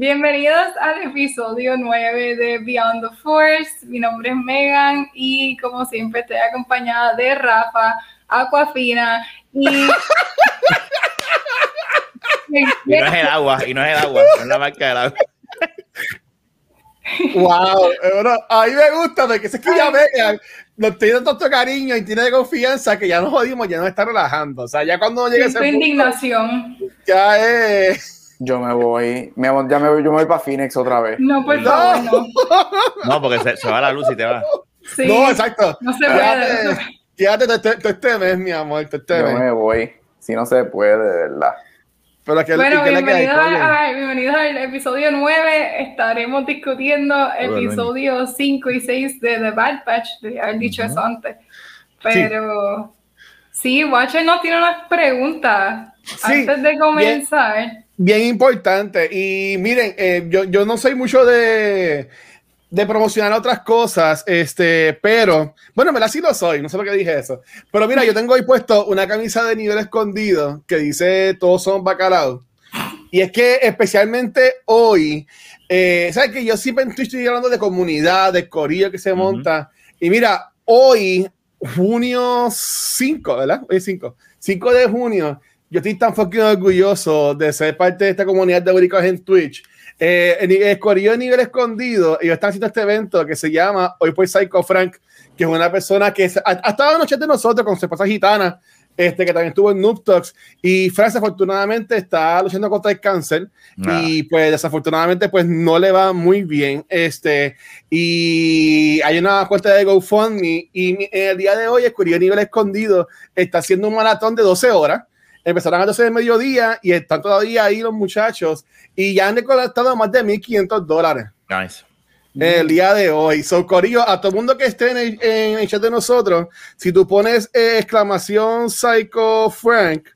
Bienvenidos al episodio 9 de Beyond the Force. Mi nombre es Megan y como siempre estoy acompañada de Rafa, Aquafina y... y no es el agua, y no es el agua, no es la marca del agua. Wow, bueno, a mí me gusta porque es que ya vean, nos tiene tanto cariño y tiene confianza que ya nos jodimos, ya nos está relajando. O sea, ya cuando llegue ese punto, indignación. Ya es. Yo me voy, me, ya me voy, yo me voy para Phoenix otra vez. No, favor, no. No, porque se, se, va la luz y te va. Sí, no, exacto. No se puede. Quédate todo este mes, mi amor, todo este mes. Yo me voy, si no se puede, de verdad. Pero que, bueno, que bienvenidos, a, bienvenidos al episodio 9. Estaremos discutiendo episodio 5 y 6 de The Bad Patch. Debía haber dicho eso antes. Pero sí, sí Watcher nos tiene unas preguntas sí, antes de comenzar. Bien, bien importante. Y miren, eh, yo, yo no soy mucho de, de promocionar otras cosas, este, pero bueno, me la sí lo soy, no sé por qué dije eso. Pero mira, yo tengo ahí puesto una camisa de nivel escondido que dice todos son bacalao. Y es que especialmente hoy, eh, sabes que yo siempre estoy, hablando de comunidad, de corillo que se monta. Y mira, hoy, junio 5, ¿verdad? Hoy es 5. 5 de junio, yo estoy tan fucking orgulloso de ser parte de esta comunidad de Euricos en Twitch. Eh, el Corillo de Nivel Escondido, ellos están haciendo este evento que se llama Hoy por Psycho Frank, que es una persona que ha, ha estado en noche de nosotros con su esposa gitana, este, que también estuvo en Noob Talks. Y Frank, afortunadamente, está luchando contra el cáncer. Nah. Y pues, desafortunadamente, pues no le va muy bien. Este, y hay una cuenta de GoFundMe. Y en el día de hoy, de Nivel Escondido está haciendo un maratón de 12 horas empezaron a las 12 del mediodía y están todavía ahí los muchachos y ya han recolectado más de 1.500 dólares. Nice. El día de hoy. So, Corillo, a todo el mundo que esté en el, en el chat de nosotros, si tú pones eh, exclamación Psycho Frank,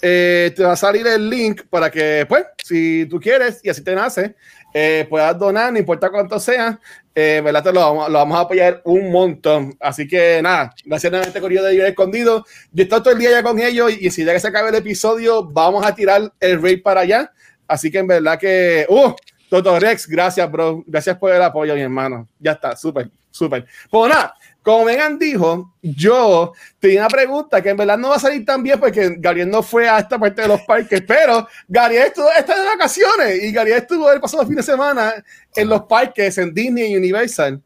eh, te va a salir el link para que, pues, si tú quieres y así te nace, eh, puedas donar, no importa cuánto sea, eh, ¿verdad? Lo, vamos, lo vamos a apoyar un montón. Así que nada, gracias este corrido de Nivel Escondido. Yo he estado todo el día ya con ellos y si ya que se acabe el episodio, vamos a tirar el raid para allá. Así que en verdad que, uh, Toto Rex, gracias, bro. Gracias por el apoyo, mi hermano. Ya está, súper, súper. Pues nada, como Megan dijo, yo tenía una pregunta que en verdad no va a salir tan bien porque Gabriel no fue a esta parte de los parques, pero Gabriel estuvo, está de vacaciones y Gabriel estuvo el pasado fin de semana en los parques, en Disney y Universal.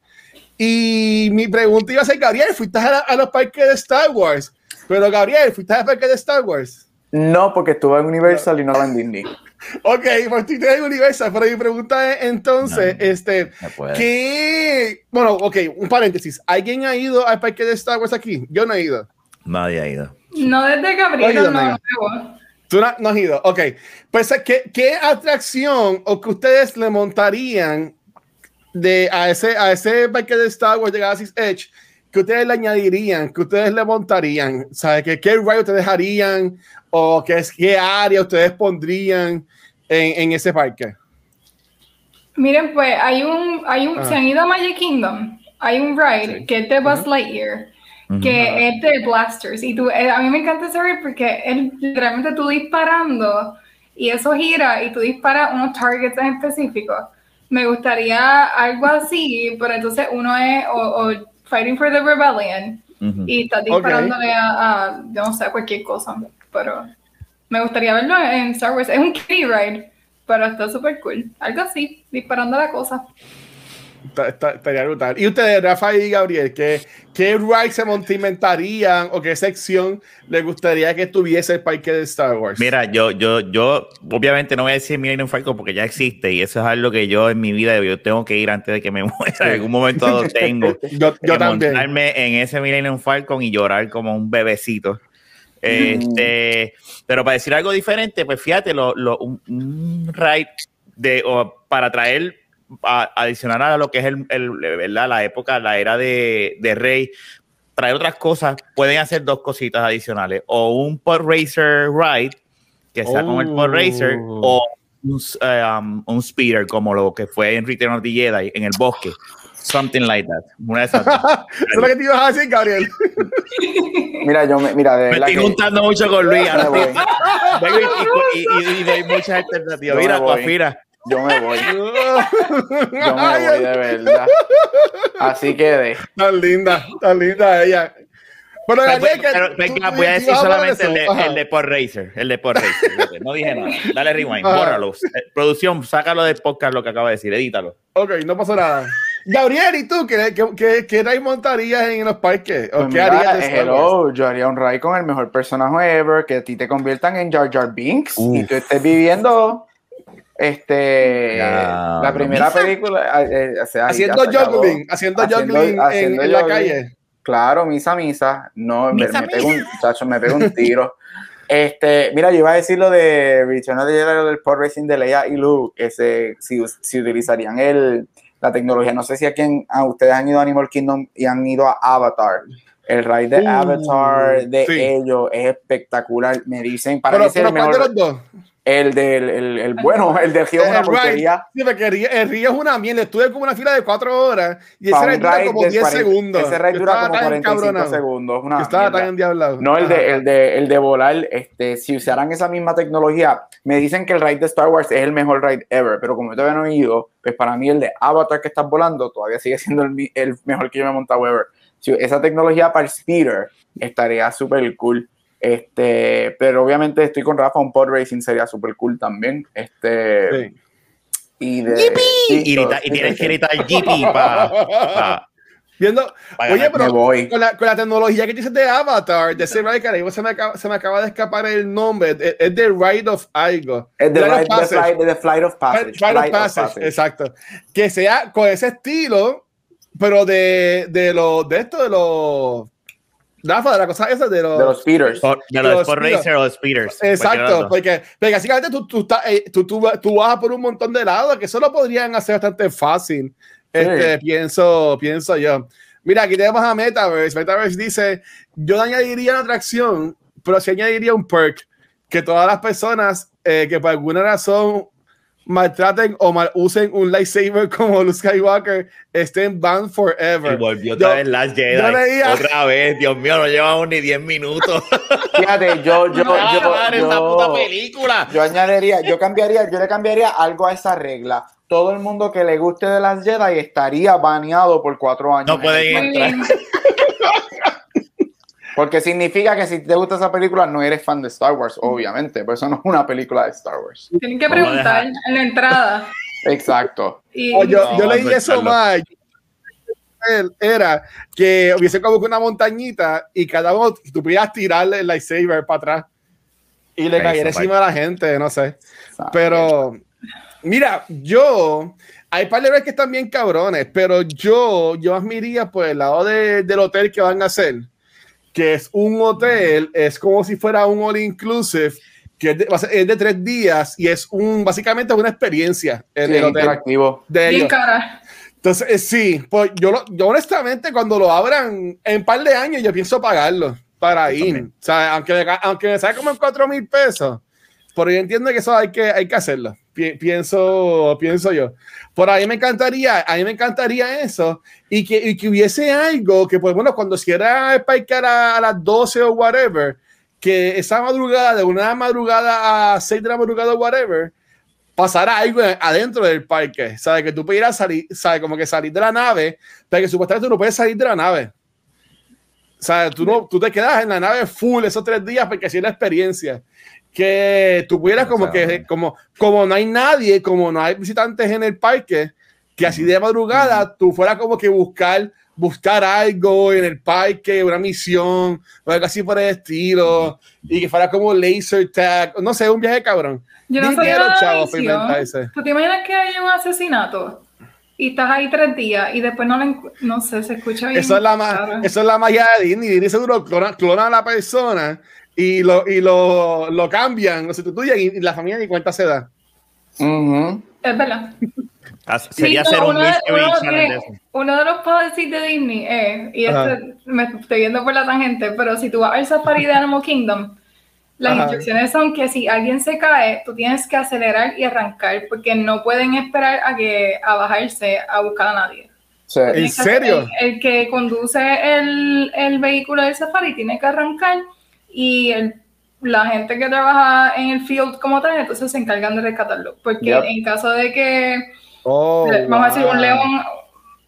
Y mi pregunta iba a ser, Gabriel, ¿fuiste a los parques de Star Wars? Pero Gabriel, ¿fuiste a los parques de Star Wars? No, porque estuve en Universal y no en Disney. Ok, pues tú tienes Universal, pero mi pregunta es entonces, No, este, no. ¿qué? Bueno, ok, un paréntesis. ¿Alguien ha ido al parque de Star Wars aquí? Yo no he ido. Nadie ha ido. No desde Gabriel, no, nuevo. Tú no, no has ido. Ok, pues ¿qué, qué atracción o que ustedes le montarían de, a, ese, a ese parque de Star Wars de Galaxy's Edge? Que ustedes le añadirían? que ustedes le montarían? ¿Sabe? ¿Qué, qué ride ustedes dejarían? ¿O qué, es- qué área ustedes pondrían en, en ese parque? Miren, pues hay un, hay un, Ah. se han ido a Magic Kingdom, hay un ride Sí. que es de Buzz Lightyear, que es de Blasters. Y tú, eh, a mí me encanta ese ride porque es literalmente tú disparando y eso gira y tú disparas unos targets en específico. Me gustaría algo así, pero entonces uno es o, o Fighting for the Rebellion y estás disparándole a, a, yo no sé, cualquier cosa. Pero me gustaría verlo en Star Wars. Es un kiddie ride, pero está súper cool. Algo así, disparando la cosa. Estaría brutal. Y ustedes, Rafa y Gabriel, ¿qué, qué ride se montimentarían o qué sección les gustaría que tuviese el parque de Star Wars? Mira, yo, yo, yo, obviamente no voy a decir Millennium Falcon porque ya existe y eso es algo que yo en mi vida yo tengo que ir antes de que me muera. En algún momento lo tengo. yo, yo que también. montarme en ese Millennium Falcon y llorar como un bebecito. Este, pero para decir algo diferente, pues fíjate, lo, lo- un, un ride de, o para traer a- adicional a lo que es el, el- ¿verdad? la época, la era de, de Rey, traer otras cosas, pueden hacer dos cositas adicionales. O un pod racer ride, que sea con el pod racer, Oh. o un, s- eh, um, un speeder, como lo que fue en Return of the Jedi, en el bosque. Something like that. Una de esas es lo que te ibas a decir, Gabriel. Mira, yo me, mira, de Me estoy que juntando mucho con Luis. ahora y, y, y- y doy muchas alternativas. Yo Mira. Coafira. Yo me voy, yo me voy de verdad. Así que de, Tan linda, tan linda ella. Pero, Pero, Gabriel, que pero, tú- venga, voy a decir solamente el de, el de Pod Racer. El de Pod Racer. No dije nada. Dale rewind, Ajá. bórralo. Eh, Producción, sácalo del podcast lo que acaba de decir, edítalo. Ok, no pasó nada. Gabriel, ¿y tú qué, qué, qué, qué ride montarías en los parques? ¿O pues qué mira, harías de Wars? hello, yo haría un ride con el mejor personaje ever, que a ti te conviertan en Jar Jar Binks y tú estés viviendo este la primera misa. película eh, eh, o sea, Haciendo juggling, haciendo, Haciendo- juggling en- haciendo en, la calle. Claro, misa, misa. No, me, Misa, me pego un, chacho, me pego un tiro. Este, mira, yo iba a decir lo de Return of the Jedi, lo del pod racing de Leia y Luke, ese, si, si utilizarían el, la tecnología. No sé si aquí en- a ustedes han ido a Animal Kingdom y han ido a Avatar. El ride de Uh, Avatar de sí. ellos es espectacular. Me dicen, para Pero, mí pero el ¿cuál de los dos? El del, el, el bueno, el del río es una porquería. Sí, porque el río, el río es una mierda. Estuve como una fila de cuatro horas y ese ride dura como de 10 40 segundos. Ese ride Yo dura como tan 45 encabronado. segundos. Una estaba mierda. tan endiablado. No, el de, el, de, el de volar, este, si usaran esa misma tecnología, me dicen que el ride de Star Wars es el mejor ride ever, pero como yo todavía no he ido, pues para mí el de Avatar que estás volando todavía sigue siendo el, el mejor que yo me he montado ever. Si esa tecnología para el speeder estaría súper cool. Este, pero obviamente estoy con Rafa, un pod racing sería súper cool también. Este, Sí. y de. Y, sí, grita- y tienes que gritar GP para. Viendo, oye, pero voy. con la, con la tecnología que dices de Avatar, de ese mismo se me, acaba, se me acaba de escapar el nombre, es, es de Ride of algo. Es de Ride of Passage. flight, the flight of passage. Flight- Flight of flight of Passage, passage. exacto. Que sea con ese estilo, pero de, de los, de esto, de los, Rafa, de la cosa esa, de los, De los speeders. Por- De Los los speeders. Racer o los Speeders. Exacto, porque, porque básicamente tú, tú, estás, eh, tú, tú, tú vas por un montón de lados que eso lo podrían hacer bastante fácil. Este, pienso, pienso yo. Mira, aquí tenemos a Metaverse. Metaverse dice: Yo no añadiría una atracción, pero sí añadiría un perk que todas las personas eh, que por alguna razón maltraten o mal usen un lightsaber como Luke Skywalker estén banned Y forever. volvió Yo- otra vez Last Jedi. yo leía- Otra vez, Dios mío, no llevamos ni 10 minutos. Fíjate, yo, yo, Ah, yo, madre, yo- esta puta película. Yo añadiría, yo cambiaría, yo le cambiaría algo a esa regla. Todo el mundo que le guste de las Jedi estaría baneado por cuatro años. No pueden entrar. Porque significa que si te gusta esa película no eres fan de Star Wars, obviamente. Por eso no es una película de Star Wars. Tienen que preguntar en la entrada. Exacto. Y, Oh, yo, No, yo leí pues, eso más. Era que hubiese como que una montañita y cada uno tú pudieras tirarle el lightsaber para atrás y le cayera encima a la gente, no sé. Exacto. Pero, mira, yo, hay par de veces que están bien cabrones, pero yo, yo más me iría por el lado de- del hotel que van a hacer, que es un hotel, es como si fuera un all inclusive, que es de, va a ser- es de tres días y es un, básicamente una experiencia en Sí, el hotel interactivo. de bien ellos. cara. Entonces, eh, sí, pues yo, lo- yo honestamente cuando lo abran en un par de años yo pienso pagarlo para ir. O sea, aunque me, aunque me salga como en 4 mil pesos, pero yo entiendo que eso hay que, hay que hacerlo. Pi- pienso, pienso yo. Por ahí me encantaría, a mí me encantaría eso y que, y que hubiese algo que, pues bueno, cuando quiera parquear a, a las 12 o whatever, que esa madrugada, de una madrugada a 6 de la madrugada o whatever, pasara algo adentro del parque, ¿sabes? Que tú pudieras salir, ¿sabes? Como que salir de la nave, pero que supuestamente tú no puedes salir de la nave. ¿Sabes? Tú, no, tú te quedas en la nave full esos tres días porque así la experiencia. Que tú pudieras como que, como, como no hay nadie, como no hay visitantes en el parque, que así de madrugada tú fueras como que buscar, buscar algo en el parque, una misión, o algo así por el estilo, y que fuera como laser tag, no sé, un viaje cabrón. Yo no Dinero, sabía nada de chavo, la para inventar misión. ese. ¿Tú te imaginas que hay un asesinato? Y estás ahí tres días y después no le No sé, se escucha bien. Eso es la, ma- eso es la magia de Disney. Disney seguro clona, clona a la persona y lo, y lo, lo cambian, lo sustituyen y, y la familia ni cuenta se da. Es verdad. Sería Sí, hacer no, un uno, de- uno de- los policies de Disney es, y esto me estoy yendo por la tangente, pero si tú vas al safari de Animal Kingdom, las Ajá. instrucciones son que si alguien se cae, tú tienes que acelerar y arrancar, porque no pueden esperar a que a bajarse a buscar a nadie. Sí. ¿En serio? El, el que conduce el, el vehículo del safari tiene que arrancar y el- la gente que trabaja en el field como tal, entonces se encargan de rescatarlo. Porque Yep. en caso de que Oh, vamos a decir, wow. un león,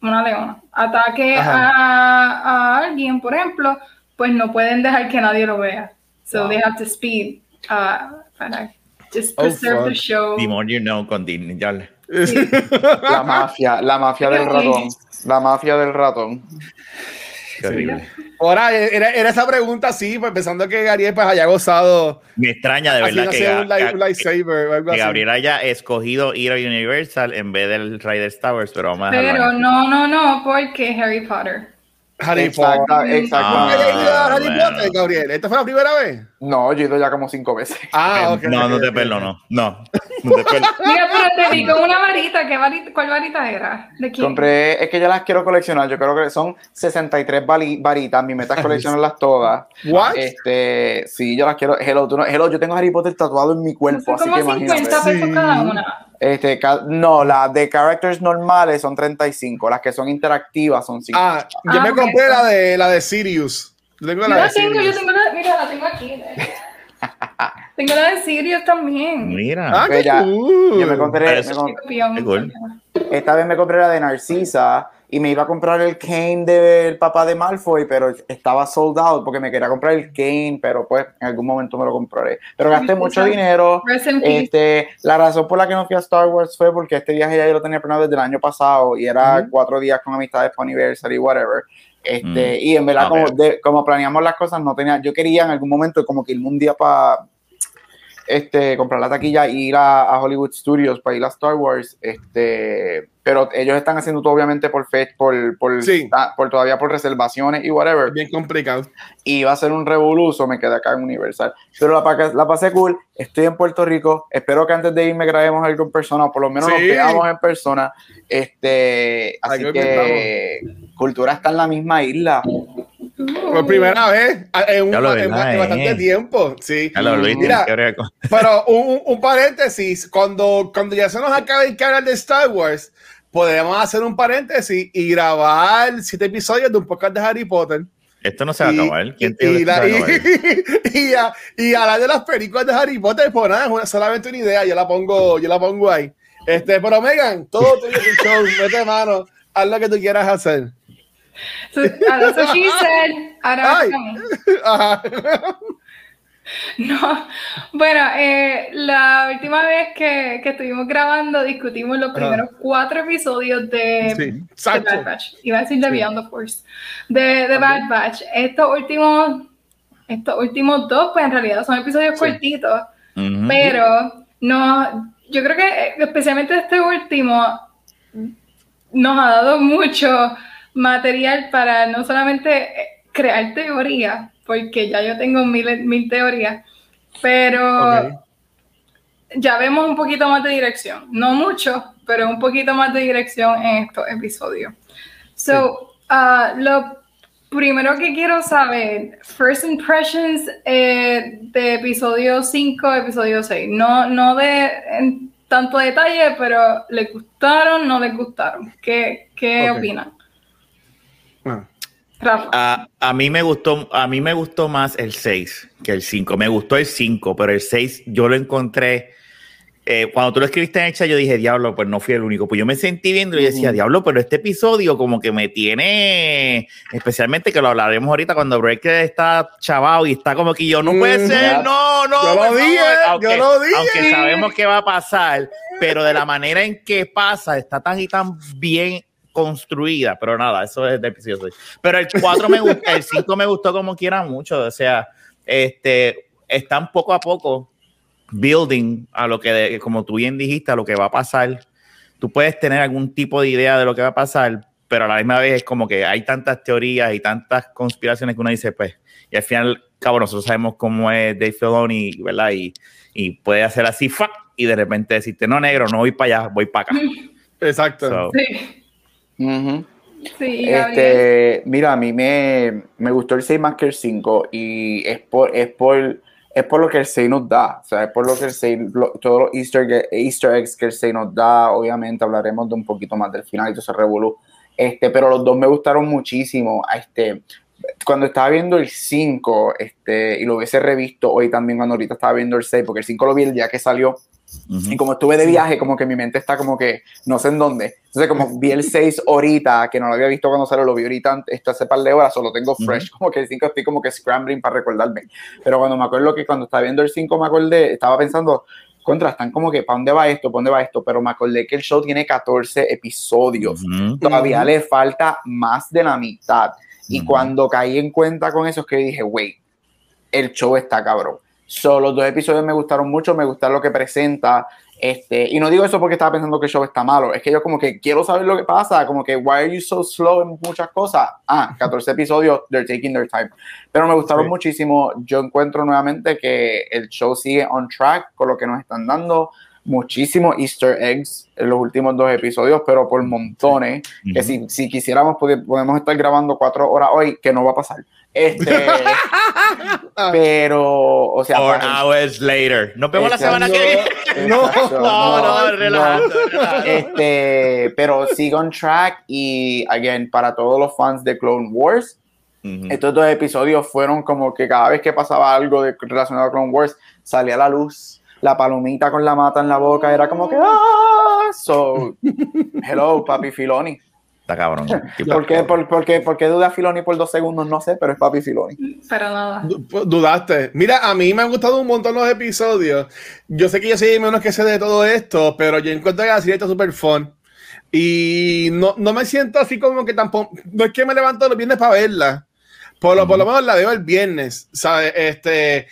una leona, ataque a, a alguien, por ejemplo, pues no pueden dejar que nadie lo vea. So Wow. they have to speed uh, para just Oh, preserve fuck. the show. The more you know con Disney. ya le- La mafia, la mafia del ratón. La mafia del ratón. Qué horrible. Ahora, era, era esa pregunta, sí, pues pensando que Gabriel pues haya gozado Me extraña de verdad que, haciendo un, Ga- light- un Ga- lightsaber o algo que así. Gabriel haya escogido ir a Universal en vez del Riders Towers, pero vamos a Pero no, no, no, porque Harry Potter. Harry Potter. exactamente. ¿Nunca hayas ido a Ah, Harry bueno. Potter, Gabriel? ¿Esta fue la primera vez? No, yo he ido ya como cinco veces. Ah, ok. no, no ok, te perdono. No, no te perdono. Mira, pero te vi con una varita. ¿Qué varita ¿Cuál varita era? ¿De quién? Compré, es que ya las quiero coleccionar. Yo creo que son 63 bali- varitas. Mi meta es coleccionarlas todas. What? Este, sí, yo las quiero. Hello, tú no- hello, yo tengo Harry Potter tatuado en mi cuerpo, Son así como que 50 imagínate. pesos Sí. cada una. Este, no, las de characters normales son 35, las que son interactivas son 5. Ah, yo Ah, me ok. compré la de la de Sirius. Yo tengo Yo la la de tengo, yo Sirius. tengo la, mira, la tengo aquí. eh. tengo la de Sirius también. Mira. Ah, qué Pues ya, cool. yo me compré, me Qué. Qué cool. esta vez me compré la de Narcisa y me iba a comprar el Kane del papá de Malfoy, pero estaba sold out porque me quería comprar el Kane, pero pues en algún momento me lo compraré. Pero gasté mucho dinero. Este, la razón por la que no fui a Star Wars fue porque este viaje ya yo lo tenía planeado desde el año pasado y era cuatro días con amistades para Anniversary, whatever. Este, Mm. Y en verdad, como, de- como planeamos las cosas, no tenía, yo quería en algún momento como que irme un día para este, comprar la taquilla e ir a, a Hollywood Studios para ir a Star Wars. Este, pero ellos están haciendo todo obviamente por fe, por, por, Sí. por todavía por reservaciones y whatever Bien complicado. y va a ser un revoluzo, me quedé acá en Universal. Pero la, pa- la pasé cool, estoy en Puerto Rico, espero que antes de irme grabemos algo en persona, o por lo menos Sí. nos veamos en persona. Este, así Algo que Cultura está en la misma isla. Por primera vez en, un- lo en- verdad, bastante eh. tiempo. Sí. Lo Luis, Mira, Pero un, un- paréntesis, cuando, cuando ya se nos acabe el canal de Star Wars, podemos hacer un paréntesis y grabar siete episodios de un podcast de Harry Potter. Esto no se va a Y- acabar. ¿Quién y, que la- se va a acabar? y, y, a- y hablar de las películas de Harry Potter, pues nada, es una- solamente una idea, yo la pongo, yo la pongo ahí. Este, pero Megan, todo tuyo show, mete mano, haz lo que tú quieras hacer. So, that's what she said. Ahora. No, bueno, eh, la última vez que, que estuvimos grabando discutimos los primeros cuatro episodios de, Sí, de exacto. Bad Batch. Iba a decir de Sí. Beyond the Force. De, de Bad Batch. Estos últimos, estos últimos dos, pues en realidad son episodios Sí. cortitos, pero no, yo creo que eh, especialmente este último nos ha dado mucho material para no solamente eh, crear teorías, porque ya yo tengo mil, mil teorías, pero Ok. ya vemos un poquito más de dirección. No mucho, pero un poquito más de dirección en estos episodios. So, ah, lo primero que quiero saber, first impressions eh, de episodio 5, episodio 6. No, no de en tanto detalle, pero ¿les gustaron? ¿No les gustaron? ¿Qué, qué Ok. opinan? Rafa. A, a mí me gustó, a mí me gustó más el 6 que el 5. Me gustó el 5, pero el 6 yo lo encontré. eh, cuando tú lo escribiste en el chat, yo dije, diablo, pues no fui el único. Pues yo me sentí viendo y decía, diablo, pero este episodio como que me tiene, especialmente que lo hablaremos ahorita cuando Breaker está chavado y está como que yo, no puede ser, no, no. Yo lo dije, favor". yo aunque, lo dije. Aunque sabemos que va a pasar, pero de la manera en que pasa, está tan y tan bien construida, pero nada, eso es 6. Pero el 4 me gustó, el 5 me gustó como quiera mucho, o sea, este, están poco a poco building a lo que, como tú bien dijiste, a lo que va a pasar. Tú puedes tener algún tipo de idea de lo que va a pasar, pero a la misma vez es como que hay tantas teorías y tantas conspiraciones que uno dice, pues, y al final, cabo, nosotros sabemos cómo es Dave Filoni, ¿verdad? Y, y puede hacer así, ¡fa! y de repente decirte, no, negro, no voy para allá, voy para acá. Exacto. So, Sí, Ujú. sí. Este, mira, a mí me, me gustó el 6 más que el 5 y es por, es por, es por lo que el 6 nos da, o sea, es por lo que el 6, lo- todos los easter, easter eggs que el 6 nos da, obviamente hablaremos de un poquito más del final y todo ese revolú, este, pero los dos me gustaron muchísimo, este, cuando estaba viendo el 5, este, y lo hubiese revisto hoy también cuando ahorita estaba viendo el 6, porque el 5 lo vi el día que salió, ujú. y como estuve de viaje, como que mi mente está como que no sé en dónde. Entonces, como vi el 6 ahorita, que no lo había visto cuando salió, lo vi ahorita esto hace par de horas, solo tengo fresh, como que el 5 estoy como que scrambling para recordarme. Pero cuando me acuerdo que cuando estaba viendo el 5 me acordé, estaba pensando, contra, están como que, ¿para dónde va esto? ¿Para dónde va esto? Pero me acordé que el show tiene 14 episodios. Ujú. Todavía Ujú. le falta más de la mitad. Y cuando caí en cuenta con eso es que dije, wait, el show está cabrón. So, los dos episodios me gustaron mucho, me gusta lo que presenta. Este, y no digo eso porque estaba pensando que el show está malo, es que yo como que quiero saber lo que pasa, como que why are you so slow en muchas cosas. Ah, 14 episodios, they're taking their time. Pero me gustaron Sí. muchísimo. Yo encuentro nuevamente que el show sigue on track con lo que nos están dando. Muchísimos easter eggs en los últimos dos episodios, pero por montones. Que si, si quisiéramos, pode- podemos estar grabando cuatro horas hoy, que no va a pasar. Este, pero, o sea, Four para- hours later. Nos vemos la Exacto. semana que viene. No, No, no, no, relajando, no. relajando. Este, pero sigue on track y, again, para todos los fans de Clone Wars, estos dos episodios fueron como que cada vez que pasaba algo de, relacionado a Clone Wars, salía la luz, la palomita con la mata en la boca, era como que, ¡ah! So, hello, papi Filoni. Está cabrón. ¿Por qué, por, por qué- por qué duda Filoni por dos segundos? No sé, pero es papi Filoni. Pero nada. Du- Dudaste. Mira, a mí me han gustado un montón los episodios. Yo sé que yo soy menos que sé de todo esto, pero yo encuentro que la serie está súper fun. Y no, no me siento así como que tampoco. No es que me levanto los viernes para verla. Por lo, por lo menos la veo el viernes. ¿sabes? Este,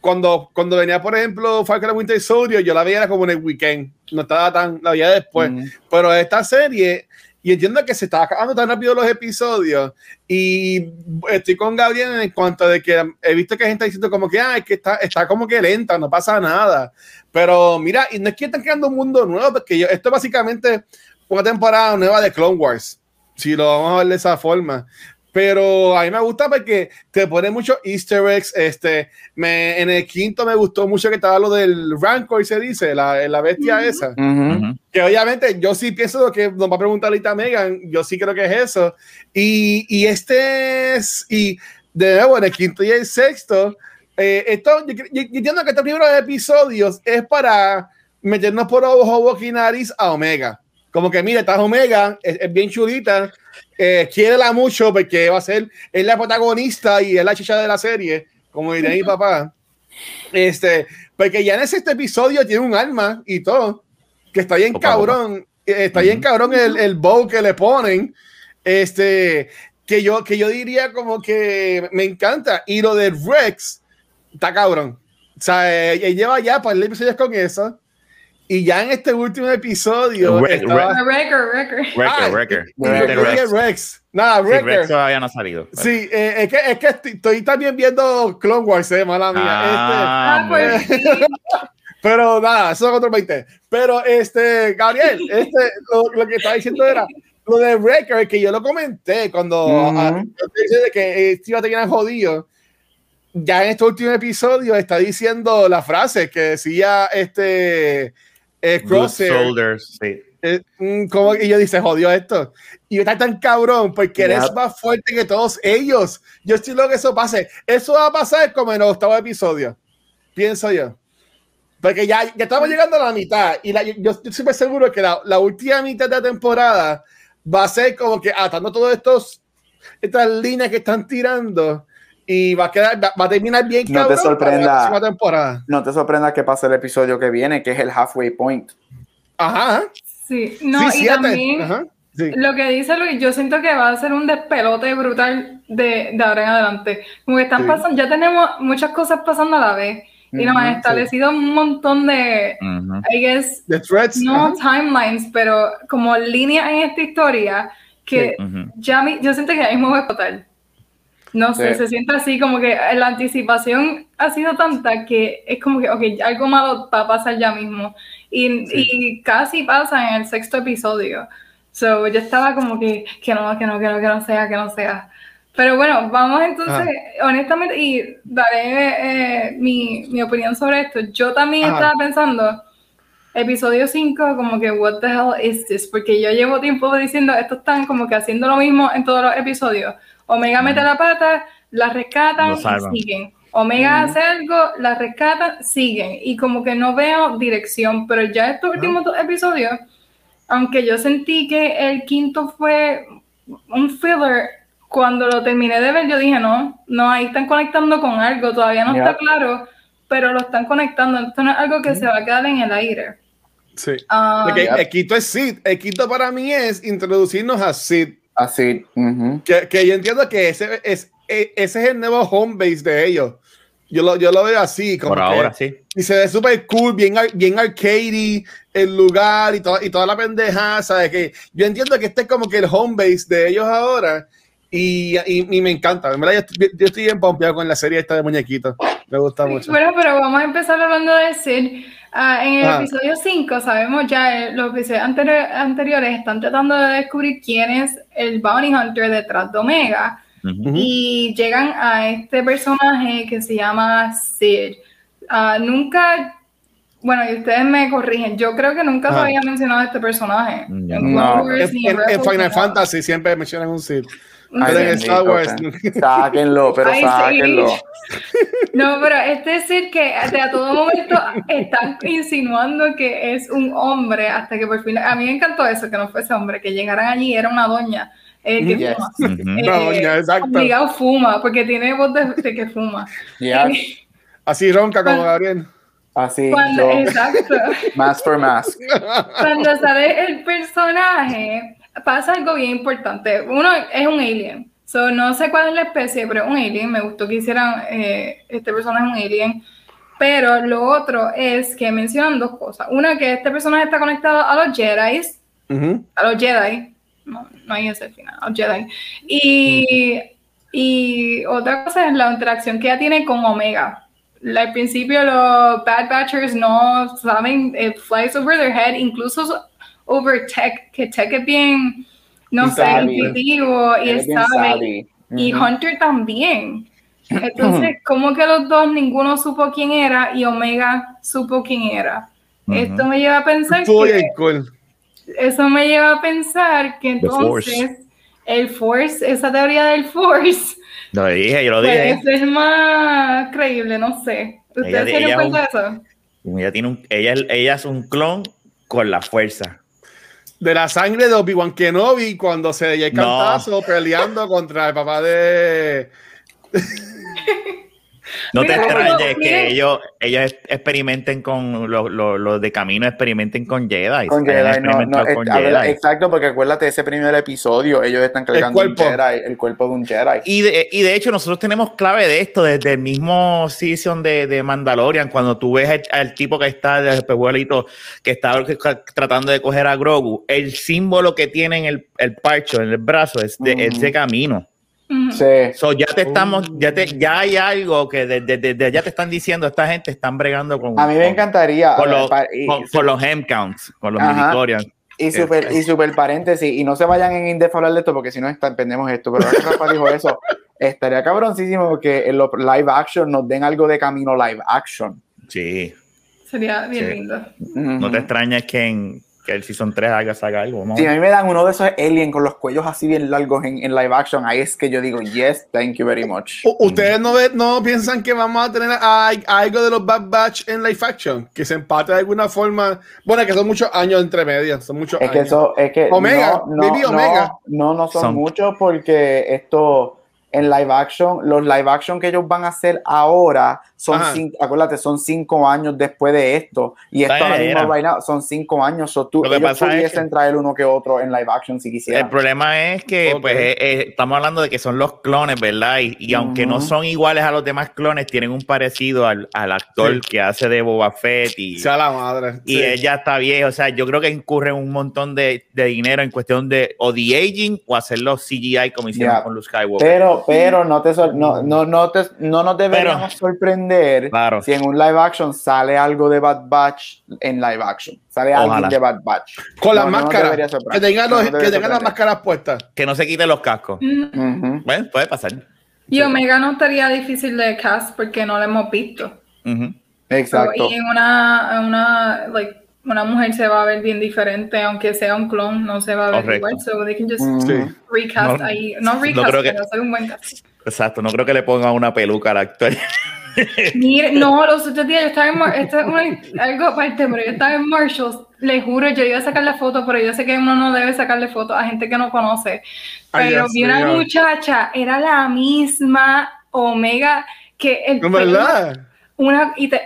cuando, cuando venía, por ejemplo, Falcon Winter Soldier, yo la veía como en el weekend. No estaba tan. La veía después. Mm. Pero esta serie, y entiendo que se está acabando tan rápido los episodios, y estoy con Gabriel en cuanto de que he visto que hay gente diciendo como que, ah, es que está, está como que lenta, no pasa nada. Pero mira, y no es que están creando un mundo nuevo, porque yo, esto es básicamente una temporada nueva de Clone Wars, si lo vamos a ver de esa forma. Pero a mí me gusta porque te pone muchos easter eggs. Este, me, en el quinto me gustó mucho que estaba lo del Rancor, se dice, la, la bestia Ujú. esa. Ujú. Ujú. Que obviamente yo sí pienso lo que nos va a preguntar ahorita Megan, yo sí creo que es eso. Y, y este es, y de nuevo, en el quinto y el sexto, eh, esto, yo, yo- yo entiendo que estos primeros episodios es para meternos por ojo, boca y nariz a Omega. Como que, mira, esta Omega, es, es bien chulita, eh, quiérela mucho porque va a ser, es la protagonista y es la chicha de la serie, como diría mi papá. Este, porque ya en ese este episodio tiene un alma y todo, que está bien Poco a poco. cabrón, eh, está bien Ujú. cabrón el, el bow que le ponen, este, que yo, que yo diría como que me encanta. Y lo de Rex, está cabrón. O sea, eh, él lleva ya para el episodio con eso. Y ya en este último episodio. Re- estaba- A. Ah, Wrecker, Wrecker. Rex. Rex. Nada, Sí. Rex todavía no ha salido. Sí, eh, es que, es que estoy, estoy también viendo Clone Wars, eh, mala mía. Ah, Ah, muy bien. pues. Este, pero nada, eso es otro 20. Pero este, Gabriel, este, lo, lo que estaba diciendo era lo de Wrecker, que yo lo comenté cuando ah, yo te dije de que eh, iba a tener jodido. Ya en este último episodio está diciendo la frase que decía este eh, Good Crosshair. Soldiers, sí. Eh, mm, ¿Cómo que yo dice jodió esto? Y está tan cabrón porque eres Yep. más fuerte que todos ellos. Yo estoy loco que eso pase. Eso va a pasar como en el octavo episodio. Pienso yo. Porque ya, ya estamos llegando a la mitad. Y la- yo, yo estoy súper seguro que la, la última mitad de la temporada va a ser como que atando todos estos estas líneas que están tirando. Y va a quedar, va, a terminar bien No te cabrón para sorprenda. la próxima temporada. No te sorprendas que pase el episodio que viene, que es el halfway point. Ajá. Sí, no, sí, y siete. también Ajá. Sí. lo que dice Luis, yo siento que va a ser un despelote brutal de, de ahora en adelante. Como que están Sí. pasando, ya tenemos muchas cosas pasando a la vez y nos Ujú, han establecido un montón de, Ujú. I guess, The threats. no ajá. timelines, pero como líneas en esta historia que ya mi- yo siento que ahí mismo va a explotar. No sé, Sí. se siente así como que la anticipación ha sido tanta que es como que, ok, algo malo va a pasar ya mismo. Y, y casi pasa en el sexto episodio. So, yo estaba como que, que no, que no, que no, que no sea, que no sea. Pero bueno, vamos entonces, honestamente, y daré eh, mi, mi opinión sobre esto. Yo también Ajá. estaba pensando, episodio 5, como que, what the hell is this? Porque yo llevo tiempo diciendo, estos están como que haciendo lo mismo en todos los episodios. Omega mete la pata, la rescatan y siguen. Omega hace algo, la rescatan, siguen. Y como que no veo dirección, pero ya estos últimos dos episodios, aunque yo sentí que el quinto fue un filler, cuando lo terminé de ver, yo dije, no, no, ahí están conectando con algo, todavía no Ya. está claro, pero lo están conectando. Esto no es algo que se va a quedar en el aire. Sí. Ah, Porque Yep. el quinto es Sid. El quinto para mí es introducirnos a Sid. Así. ujú. Que, que yo entiendo que ese es, e- ese es el nuevo home base de ellos. Yo lo, yo lo veo así. Como Por que- ahora, sí. Y se ve súper cool, bien, bien arcade el lugar y, toda y toda la pendeja, ¿sabes? Que yo entiendo que este es como que el home base de ellos ahora y, y, y me encanta. En verdad, yo estoy, yo estoy bien pompeado con la serie esta de muñequitos. Me gusta mucho. Bueno, pero vamos a empezar hablando de Sid. Ah, en el Ah. episodio 5, sabemos ya, eh, los episodios anteri- anteriores están tratando de descubrir quién es el Bounty Hunter detrás de Omega. Y llegan a este personaje que se llama Sid. Ah, nunca, bueno, y ustedes me corrigen, yo creo que nunca se había mencionado este personaje. En No. Final. Fantasy siempre mencionan un Sid. Star Wars. Sáquenlo, pero Ay, sí. sáquenlo. No, pero es decir que de a todo momento están insinuando que es un hombre hasta que por fin. A mí me encantó eso, que no fuese hombre, que llegaran allí y era una doña. eh, que Yes. fuma. Eh, Una doña, exacto. Obligado fuma, porque tiene voz de, de que fuma. Ya, Así ronca como Cuando- Gabriel. así. Cuando, exacto. Mask for mask. Cuando sale el personaje, pasa algo bien importante. Uno es un alien. So, no sé cuál es la especie, pero es un alien. Me gustó que hicieran eh, este personaje un alien. Pero lo otro es que mencionan dos cosas. Una, que este personaje está conectado a los Jedi, a los Jedi. No, no hay ese final, a los Jedi. Y, y otra cosa es la interacción que ella tiene con Omega. Al principio los Bad Batchers no saben, it flies over their head, incluso so- over Tech, que Tech es bien, no Y sé, intuitivo y sabe. Y. Hunter también. Entonces, como que los dos, ninguno supo quién era y Omega supo quién era. Esto me lleva a pensar Estuvo que cool. eso me lleva a pensar que entonces el Force, esa teoría del Force, Lo dije, yo lo dije. ser más creíble, no sé. ¿Ustedes Ella- se ella cuenta de es eso? Ella, tiene un, ella, ella es un clon con la fuerza. De la sangre de Obi-Wan Kenobi cuando se dio el No. cantazo peleando contra el papá de. No te extrañes que miren. ellos, ellos experimenten con los de camino, experimenten con Jedi. Con Hayan Jedi, no, no, experimentado con es- ver, exacto, porque acuérdate ese primer episodio, ellos están cargando un cuerpo. Jedi, el cuerpo de un Jedi. Y de, y de hecho, nosotros tenemos clave de esto desde el mismo season de, de Mandalorian, cuando tú ves al, al tipo que está, el pejuelito, que está tratando de coger a Grogu, el símbolo que tiene en el, el parcho, en el brazo, es de, es de camino. Sí. So, ya te estamos, ya te, ya hay algo que desde de, de- ya te están diciendo, esta gente están bregando con, A mí me encantaría. con, ver, los, y- con, con los hem counts, con los midichlorians. Y super, y super paréntesis, y no se vayan en Indef a hablar de esto porque si no entendemos esto, pero ahora que Rafa dijo eso, estaría cabroncísimo que en los live action nos den algo de camino live action. Sí. Sería bien Sí. lindo. No te extrañas que en que el season 3 haga saga algo. Si ver. a mí me dan uno de esos alien con los cuellos así bien largos en, en live action, ahí es que yo digo, yes, thank you very much. ¿Ustedes no, ve- no piensan que vamos a tener a- a algo de los Bad Batch en live action? Que se empate de alguna forma. Bueno, que son muchos años entre medias. Son muchos Es que años. eso, es que Omega, no, no, no, no, no son, Son- muchos porque esto en live action, los live action que ellos van a hacer ahora son cinco, acuérdate, son cinco años después de esto. Y esto ahora mismo era. right now, son cinco años. So tú, Lo que ellos pasa es que- traer uno que otro en live action si El quisieran. problema es que pues, eh, eh, estamos hablando de que son los clones, ¿verdad? Y, y aunque no son iguales a los demás clones, tienen un parecido al, al actor Sí. que hace de Boba Fett y, Sea la madre. y Sí. él ya está viejo. O sea, yo creo que incurre un montón de, de dinero en cuestión de o de aging o hacerlo CGI como hicieron con Luke Skywalker. Pero, pero, pero no, te no, no, no, te, no nos deberíamos sorprender Claro. si en un live action sale algo de Bad Batch en live action. Sale Ojalá. alguien de Bad Batch. Con las máscaras. que tengan, los- que tengan las máscaras puestas. Que no se quiten los cascos. Mm. Bueno, puede pasar. Y Omega no estaría difícil de cast porque no lo hemos visto. Exacto. Y en una, en una, like, una mujer se va a ver bien diferente, aunque sea un clon, no se va a ver Correcto. igual. So they can just Ujú. Sí. recast No- ahí. No no recast, creo que- pero hacer un buen cast. Exacto, no creo que le pongan una peluca al actor. Mire, no, los otros días yo estaba en Mar esto es una- algo aparte, pero yo estaba en Marshalls, le juro, yo iba a sacarle foto, pero yo sé que uno no debe sacarle fotos a gente que no conoce. Ay, Pero vi una muchacha, era la misma Omega que el ¿En verdad? una y te,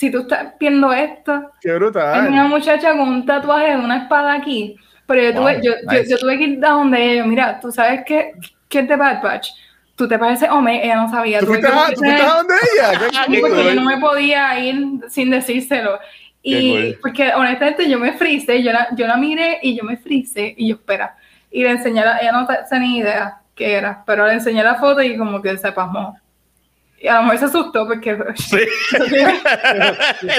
si tú estás viendo esto, Qué es brutal. una muchacha con un tatuaje de una espada aquí. Pero yo tuve, Wow, yo, yo- nice. yo tuve que ir a donde ella, mira, tú sabes que, que es de Bad Batch. Tú te pareces Omega, ella no sabía. ¿Tú fuiste a, tú fuiste a donde ella? Qué porque yo no me podía ir sin decírselo. Y cool. porque honestamente yo me frisé, yo la, yo la miré y yo me frisé y yo espera. Y le enseñé, la, ella no tenía ni idea qué era, pero le enseñé la foto y como que se pasmó. Y a lo mejor se asustó porque Sí.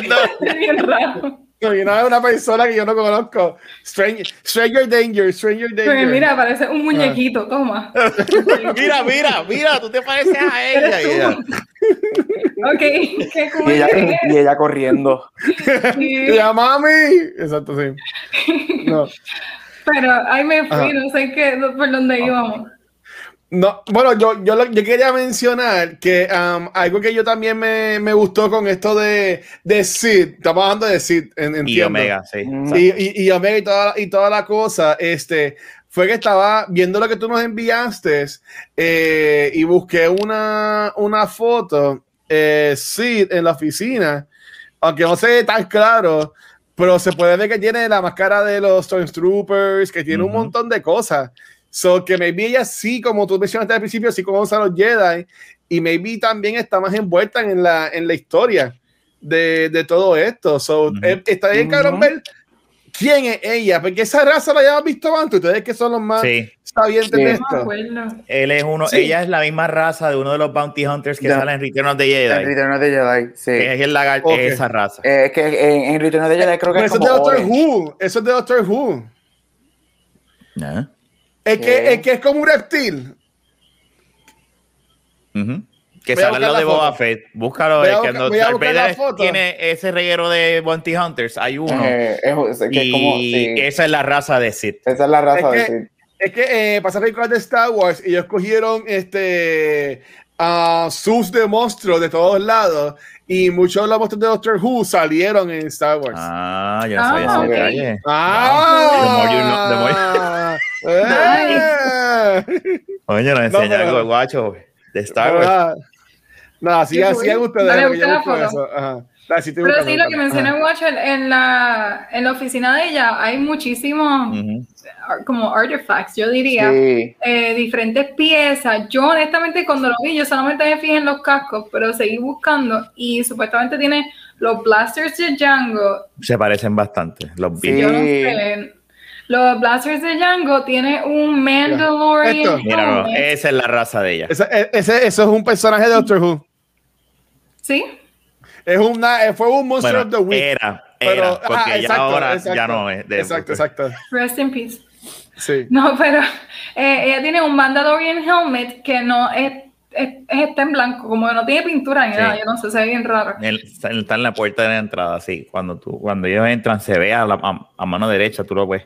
No, es bien raro. No, y no es una persona que yo no conozco. Stranger, Stranger Danger, Stranger Danger. Porque mira, parece un muñequito, toma. mira, mira, mira, tú te pareces a ella. y ella. Ok, qué cool. Y ella, y ella corriendo. Sí. Y ya, mami. Exacto, sí. No. Pero ahí me fui, Ajá. no sé qué, por dónde íbamos. No, bueno, yo, yo, yo quería mencionar que um, algo que yo también me, me gustó con esto de, de Sid, estamos hablando de Sid, en, Y entiendo. Omega, sí. Mm. Y, y, y Omega y toda, y toda la cosa, este, fue que estaba viendo lo que tú nos enviaste eh, y busqué una, una foto, eh, Sid en la oficina, aunque no se ve tan claro, pero se puede ver que tiene la máscara de los Stormtroopers, que tiene un montón de cosas. So que maybe ella sí, como tú mencionaste al principio, sí conoce a los Jedi y maybe también está más envuelta en la, en la historia de, de todo esto. So, eh, está bien, cabrón, ver quién es ella, porque esa raza la habíamos visto antes, ustedes que son los más Sí, sabientes Sí. de esto. acuerdo. él es uno, Sí. ella es la misma raza de uno de los Bounty Hunters que sale en Return of the En Jedi. Return of the Jedi, sí. Que es el lagarto, Ok. esa raza. Eh, es que en, en Return of the Jedi creo que Pero es eso es como de Doctor orange. Who, eso es de Doctor Who. Es ¿Qué? que, es que es como un reptil. Que Voy a sale lo de. Boba Fett. Búscalo. Voy que a Darth buscar la Vader foto. tiene ese reguero de Bounty Hunters. Hay uno. Eh, es, es que es y como, sí. esa es la raza de Sith. Esa es la raza Es de que- Sid. Es que eh, pasaron con de Star Wars y ellos cogieron este a sus de monstruos de todos lados y muchos de los monstruos de Doctor Who salieron en Star Wars. Ah, yo no Ah, sabía ese detalle. Ah, eh. Oye, nos No, enseña pero- algo guacho de Star Wars. Qué sigan cool. ustedes. Dale, busca la foto. eso. Ajá. Dale, sí, Pero buscando, sí, lo que mencioné, Watch, en, la, en la oficina de ella hay muchísimos Ujú. ar- como artifacts, yo diría, Sí. eh, diferentes piezas. Yo honestamente cuando lo vi, yo solamente me fijé en los cascos, pero seguí buscando y supuestamente tiene los blasters de Django. Se parecen bastante. Los Sí. vi. Yo no sé. Los blasters de Django tiene un Mandalorian. Esto. Mira, no, helmet. esa es la raza de ella. Ese, e, ese- eso es un personaje de Doctor Who. ¿Sí? Es una, eh, fue un Monster Bueno, of the Week. era, pero- era, porque ajá, ya exacto, ahora exacto. ya no es. de- exacto, exacto. Rest in peace. Sí. No, pero eh, ella tiene un Mandalorian helmet que no es, es- es- está en blanco, como que no tiene pintura ni Sí. nada, yo no sé, se ve bien raro. Él está, en la puerta de la entrada, sí. Cuando tú, cuando ellos entran, se ve a, la, a, a mano derecha, tú lo ves.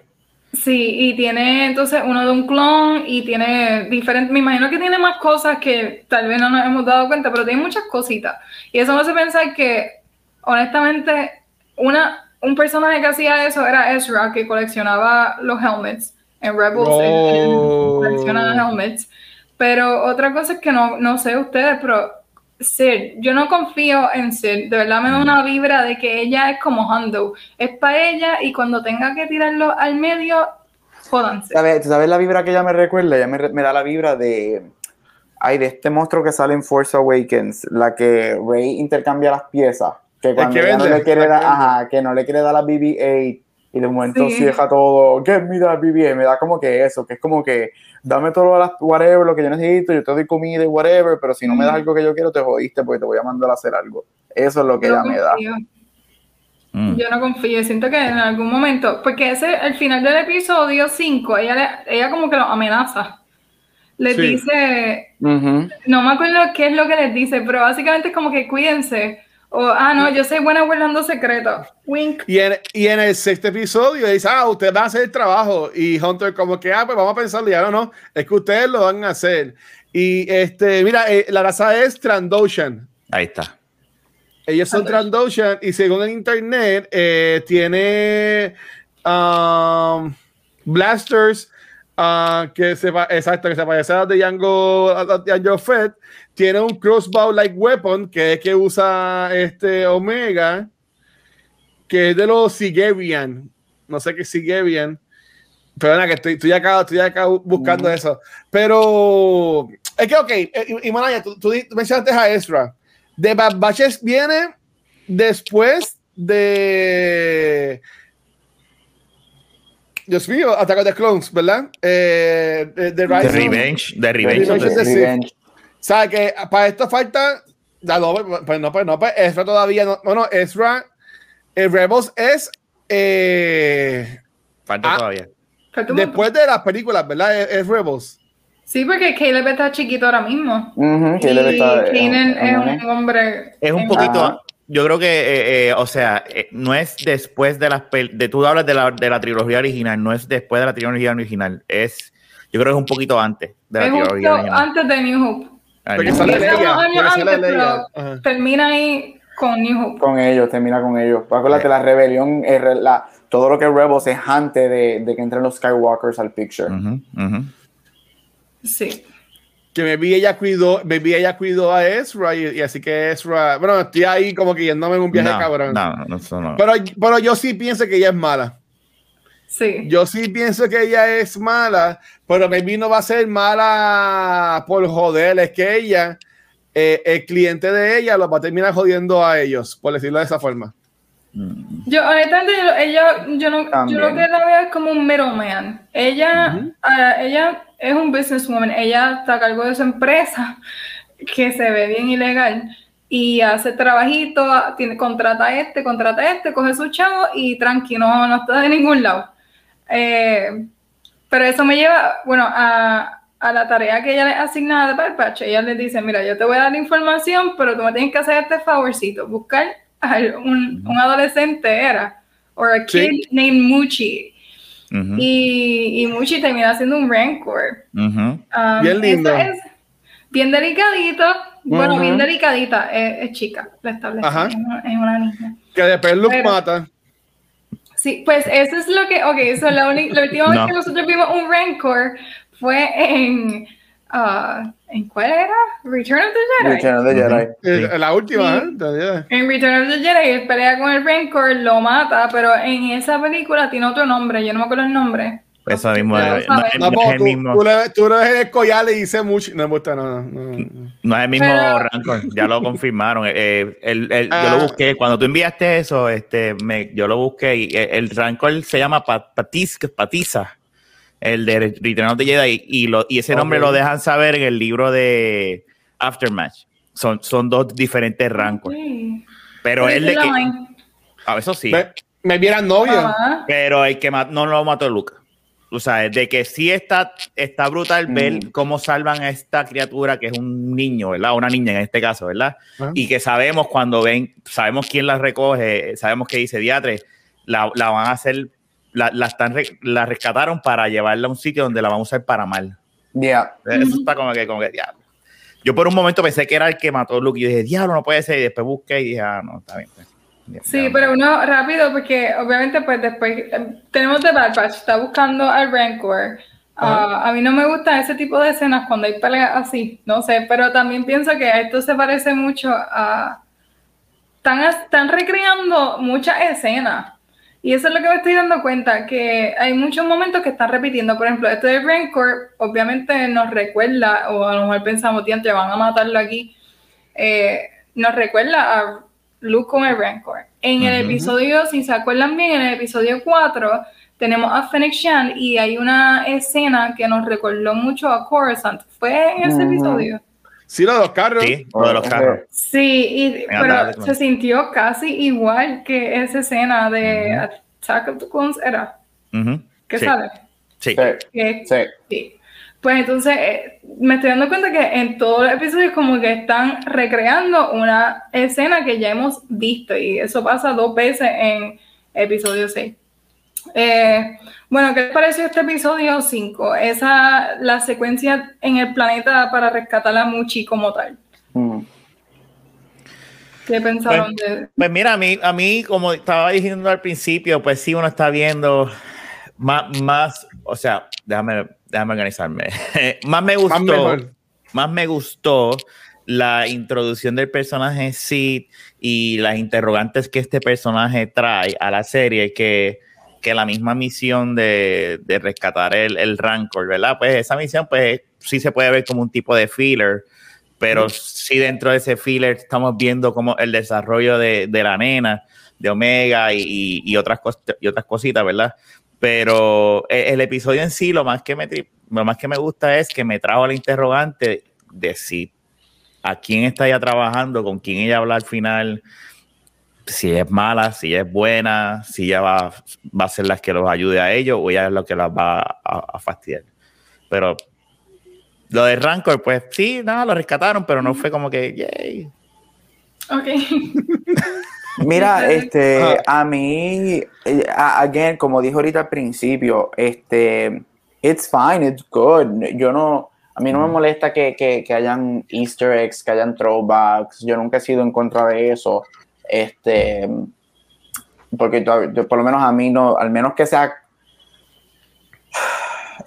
Sí, y tiene entonces uno de un clon y tiene diferentes, me imagino que tiene más cosas que tal vez no nos hemos dado cuenta, pero tiene muchas cositas. Y eso me hace pensar que, honestamente, una, un personaje que hacía eso era Ezra, que coleccionaba los helmets en Rebels, él- él Oh. helmets. Pero otra cosa es que no, no sé ustedes, pero Sid, yo no confío en Sid, de verdad me da una vibra de que ella es como Hondo, es para ella y cuando tenga que tirarlo al medio, jódanse. ¿Sabes, ¿tú ¿Sabes la vibra que ella me recuerda? Ella me, da la vibra de. Ay, de este monstruo que sale en Force Awakens, la que Rey intercambia las piezas. Que cuando que ella no le quiere dar, ajá, que no le quiere dar la BB-8 y de momento Sí. sí deja todo, get me that BB, me da como que eso, que es como que dame todo las whatever, lo que yo necesito, yo te doy comida y whatever, pero si no me das algo que yo quiero, te jodiste porque te voy a mandar a hacer algo. Eso es lo que Yo ella me da. Mm. Yo no confío, siento que en algún momento, porque ese, al final del episodio 5, ella, le- ella como que lo amenaza. Les Sí. dice, no me acuerdo qué es lo que les dice, pero básicamente es como que cuídense. O, ah, no, yo soy buena guardando secretos. Wink. Y en, y en el sexto episodio dice, ah, ustedes van a hacer el trabajo. Y Hunter como que, ah, pues vamos a pensarlo. Ya no, no, es que ustedes lo van a hacer. Y este, mira, eh, la raza es Trandoshan. Ahí está. Ellos son Trandoshan y según el internet eh, tiene um, blasters ah, que se exacto que se parece a de Django, Django Fett. Tiene un crossbow like weapon que es que usa este Omega que es de los Sigerian. No sé qué es Sigerian. Perdona que estoy, estoy acá, estoy acá buscando eso. Pero es que, ok, eh, y, y Manaya, tú, tú di- mencionaste a Ezra. The Bad Batches viene después de. Dios mío, Attack of the Clones, ¿verdad? Eh, de, de The Rise of- Revenge. The Revenge. Revenge of the. Revenge. O sea, que para esto falta. Ah, no, pues no, pues no, pues Ezra todavía no. Bueno, Ezra. eh, Rebels es. eh, Falta Ah. todavía. Después de las películas, ¿verdad? Es, es Rebels. Sí, porque Caleb está chiquito ahora mismo. Y él está- Kanan eh, es un hombre. Es un poquito. Ajá. Yo creo que, eh, eh, o sea, eh, no es después de las. De, tú hablas de la, de la trilogía original, no es después de la trilogía original. Es. Yo creo que es un poquito antes de la Es trilogía original. antes de New Hope. Porque no. sale sale antes, pero termina ahí con New Hope. Con ellos, termina con ellos. Acuérdate, la rebelión, es re- la, todo lo que es Rebels es antes de, de que entren los Skywalkers al picture. Ujú, ujú. Sí. Que me vi ella cuidó, me vi ella cuidó a Ezra y, y así que Ezra. Bueno, estoy ahí como que yéndome en un viaje No, cabrón. No, no, eso no. Pero, pero yo sí pienso que ella es mala. Sí. Yo sí pienso que ella es mala, pero maybe no va a ser mala por joder, es que ella, eh, el cliente de ella lo va a terminar jodiendo a ellos, por decirlo de esa forma. Yo, honestamente, yo, ella, yo, no, yo lo que la veo es como un middleman. Ella, ah, ella es un businesswoman. Ella está a cargo de su empresa, que se ve bien ilegal, y hace trabajito, tiene, contrata a este, contrata a este, coge su chavo y tranqui, no, no está de ningún lado. Eh, pero eso me lleva, bueno, a, a la tarea que ella le asigna de Bad Batch. Ella le dice, mira, yo te voy a dar información, pero tú me tienes que hacer este favorcito, buscar a un, un adolescente era, o a Sí. kid named Muchi. Y, y Muchi termina siendo un Rancor. ujú. Um, Bien lindo. eso es bien delicadito, bueno, bien delicadita, es, es chica, la es una, niña. Que después Pero- mata. Sí, pues eso es lo que, ok, eso la, uni- la última vez No. que nosotros vimos un Rancor fue en, ah, ¿en cuál era? Return of the Jedi. Return of the Jedi. Sí. La última, Sí. ¿eh? En Return of the Jedi él pelea con el Rancor, lo mata, pero en esa película tiene otro nombre, yo no me acuerdo el nombre. Eso mismo. Eh, No, No, no es el tú, mismo. tú le, tú le ves el collar y dice mucho. No me gusta, no, no, no. No es el mismo Pero- Rancor, ya lo confirmaron. Eh, el- el- yo Ah. lo busqué, cuando tú enviaste eso, este, me, yo lo busqué y el, el Rancor se llama Pa- Patis- Patiza, el de Return of the Jedi, y, lo, y ese nombre lo dejan saber en el libro de Aftermath. Son, son dos diferentes Rancor. Pero él de que. A eso sí. Me, me vieran novio. Pero el que no lo mató Luke. O sea, de que sí está, está brutal ver Mm. cómo salvan a esta criatura que es un niño, ¿verdad? Una niña en este caso, ¿verdad? Y que sabemos cuando ven, sabemos quién la recoge, sabemos que dice diatre, la, la van a hacer, la, la, están, re- la rescataron para llevarla a un sitio donde la van a usar para mal. Yeah. Eso está como que, como que, diablo. Yo por un momento pensé que era el que mató a Luke y yo dije, diablo, no puede ser. Y después busqué y dije, ah, no, está bien. pues. Sí, pero uno rápido, porque obviamente pues después eh, tenemos The Bad Batch, está buscando al Rancor. Ah, a mí no me gusta ese tipo de escenas cuando hay peleas así, no sé, pero también pienso que esto se parece mucho a... Están, están recreando muchas escenas. Y eso es lo que me estoy dando cuenta, que hay muchos momentos que están repitiendo. Por ejemplo, esto de Rancor, obviamente nos recuerda, o a lo mejor pensamos, tío, van a matarlo aquí. Eh, nos recuerda a Luke con el Rancor. En el episodio, si se acuerdan bien, en el episodio 4 tenemos a Fennec Shand y hay una escena que nos recordó mucho a Coruscant. ¿Fue en ese episodio? Sí, lo de los carros. Sí, lo de los carros. Sí, y- pero se sintió casi igual que esa escena de. Attack of the Clones era. ¿Qué Sí, sale? Sí. Sí, Que- sí. Pues entonces eh, me estoy dando cuenta que en todos los episodios como que están recreando una escena que ya hemos visto y eso pasa dos veces en episodio 6. Eh, bueno, ¿qué les pareció este episodio 5? Esa, la secuencia en el planeta para rescatar a Muchi como tal. Mm. ¿Qué pensaron de...? Pues mira, a mí, a mí, como estaba diciendo al principio, pues sí, uno está viendo más, más o sea, déjame, déjame organizarme. más me gustó, más me gustó la introducción del personaje Sid y las interrogantes que este personaje trae a la serie que, que la misma misión de, de rescatar el, el Rancor, ¿verdad? Pues esa misión, pues sí se puede ver como un tipo de filler, pero sí dentro de ese filler estamos viendo como el desarrollo de, de la nena, de Omega y, y- y otras, y otras cositas, ¿verdad? Pero eh, el episodio en sí, lo más que me, lo más que me gusta es que me trajo la interrogante de si a quién está ella trabajando, con quién ella habla al final, si es mala, si es buena, si ella va, va a ser la que los ayude a ellos o ella es lo que las va a, fastidiar. Pero lo de Rancor, pues sí, no, lo rescataron, pero no fue como que, yay. Ok. Mira, este, a mí, eh, again, como dijo ahorita al principio, este, it's fine, it's good. Yo no, a mí no me molesta que, que, que hayan Easter eggs, que hayan throwbacks. Yo nunca he sido en contra de eso. Este, porque por lo menos a mí no, al menos que sea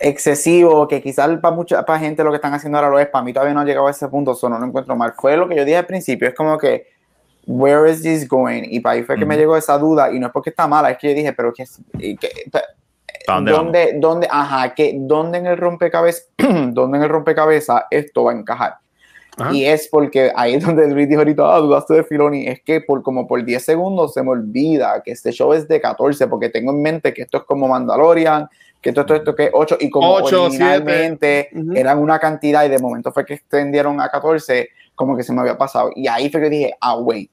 excesivo, que quizás para mucha para gente lo que están haciendo ahora lo es, para mí todavía no ha llegado a ese punto, eso no lo encuentro mal. Fue lo que yo dije al principio, es como que, where is this going? Y para ahí fue que me Ujú. llegó esa duda, y no es porque está mala, es que yo dije, pero que, que- ¿Para dónde? ¿dónde, dónde, ajá, que, dónde en el rompecabezas, dónde en el rompecabezas esto va a encajar? Ajá. Y es porque ahí es donde Luis dijo ahorita, ah, dudaste de Filoni, es que por como por 10 segundos se me olvida que este show es de 14, porque tengo en mente que esto es como Mandalorian, que esto, esto, esto, que 8, y como Ocho, originalmente siete. Ujú. eran una cantidad y de momento fue que extendieron a 14, como que se me había pasado. Y ahí fue que dije, ah, wait,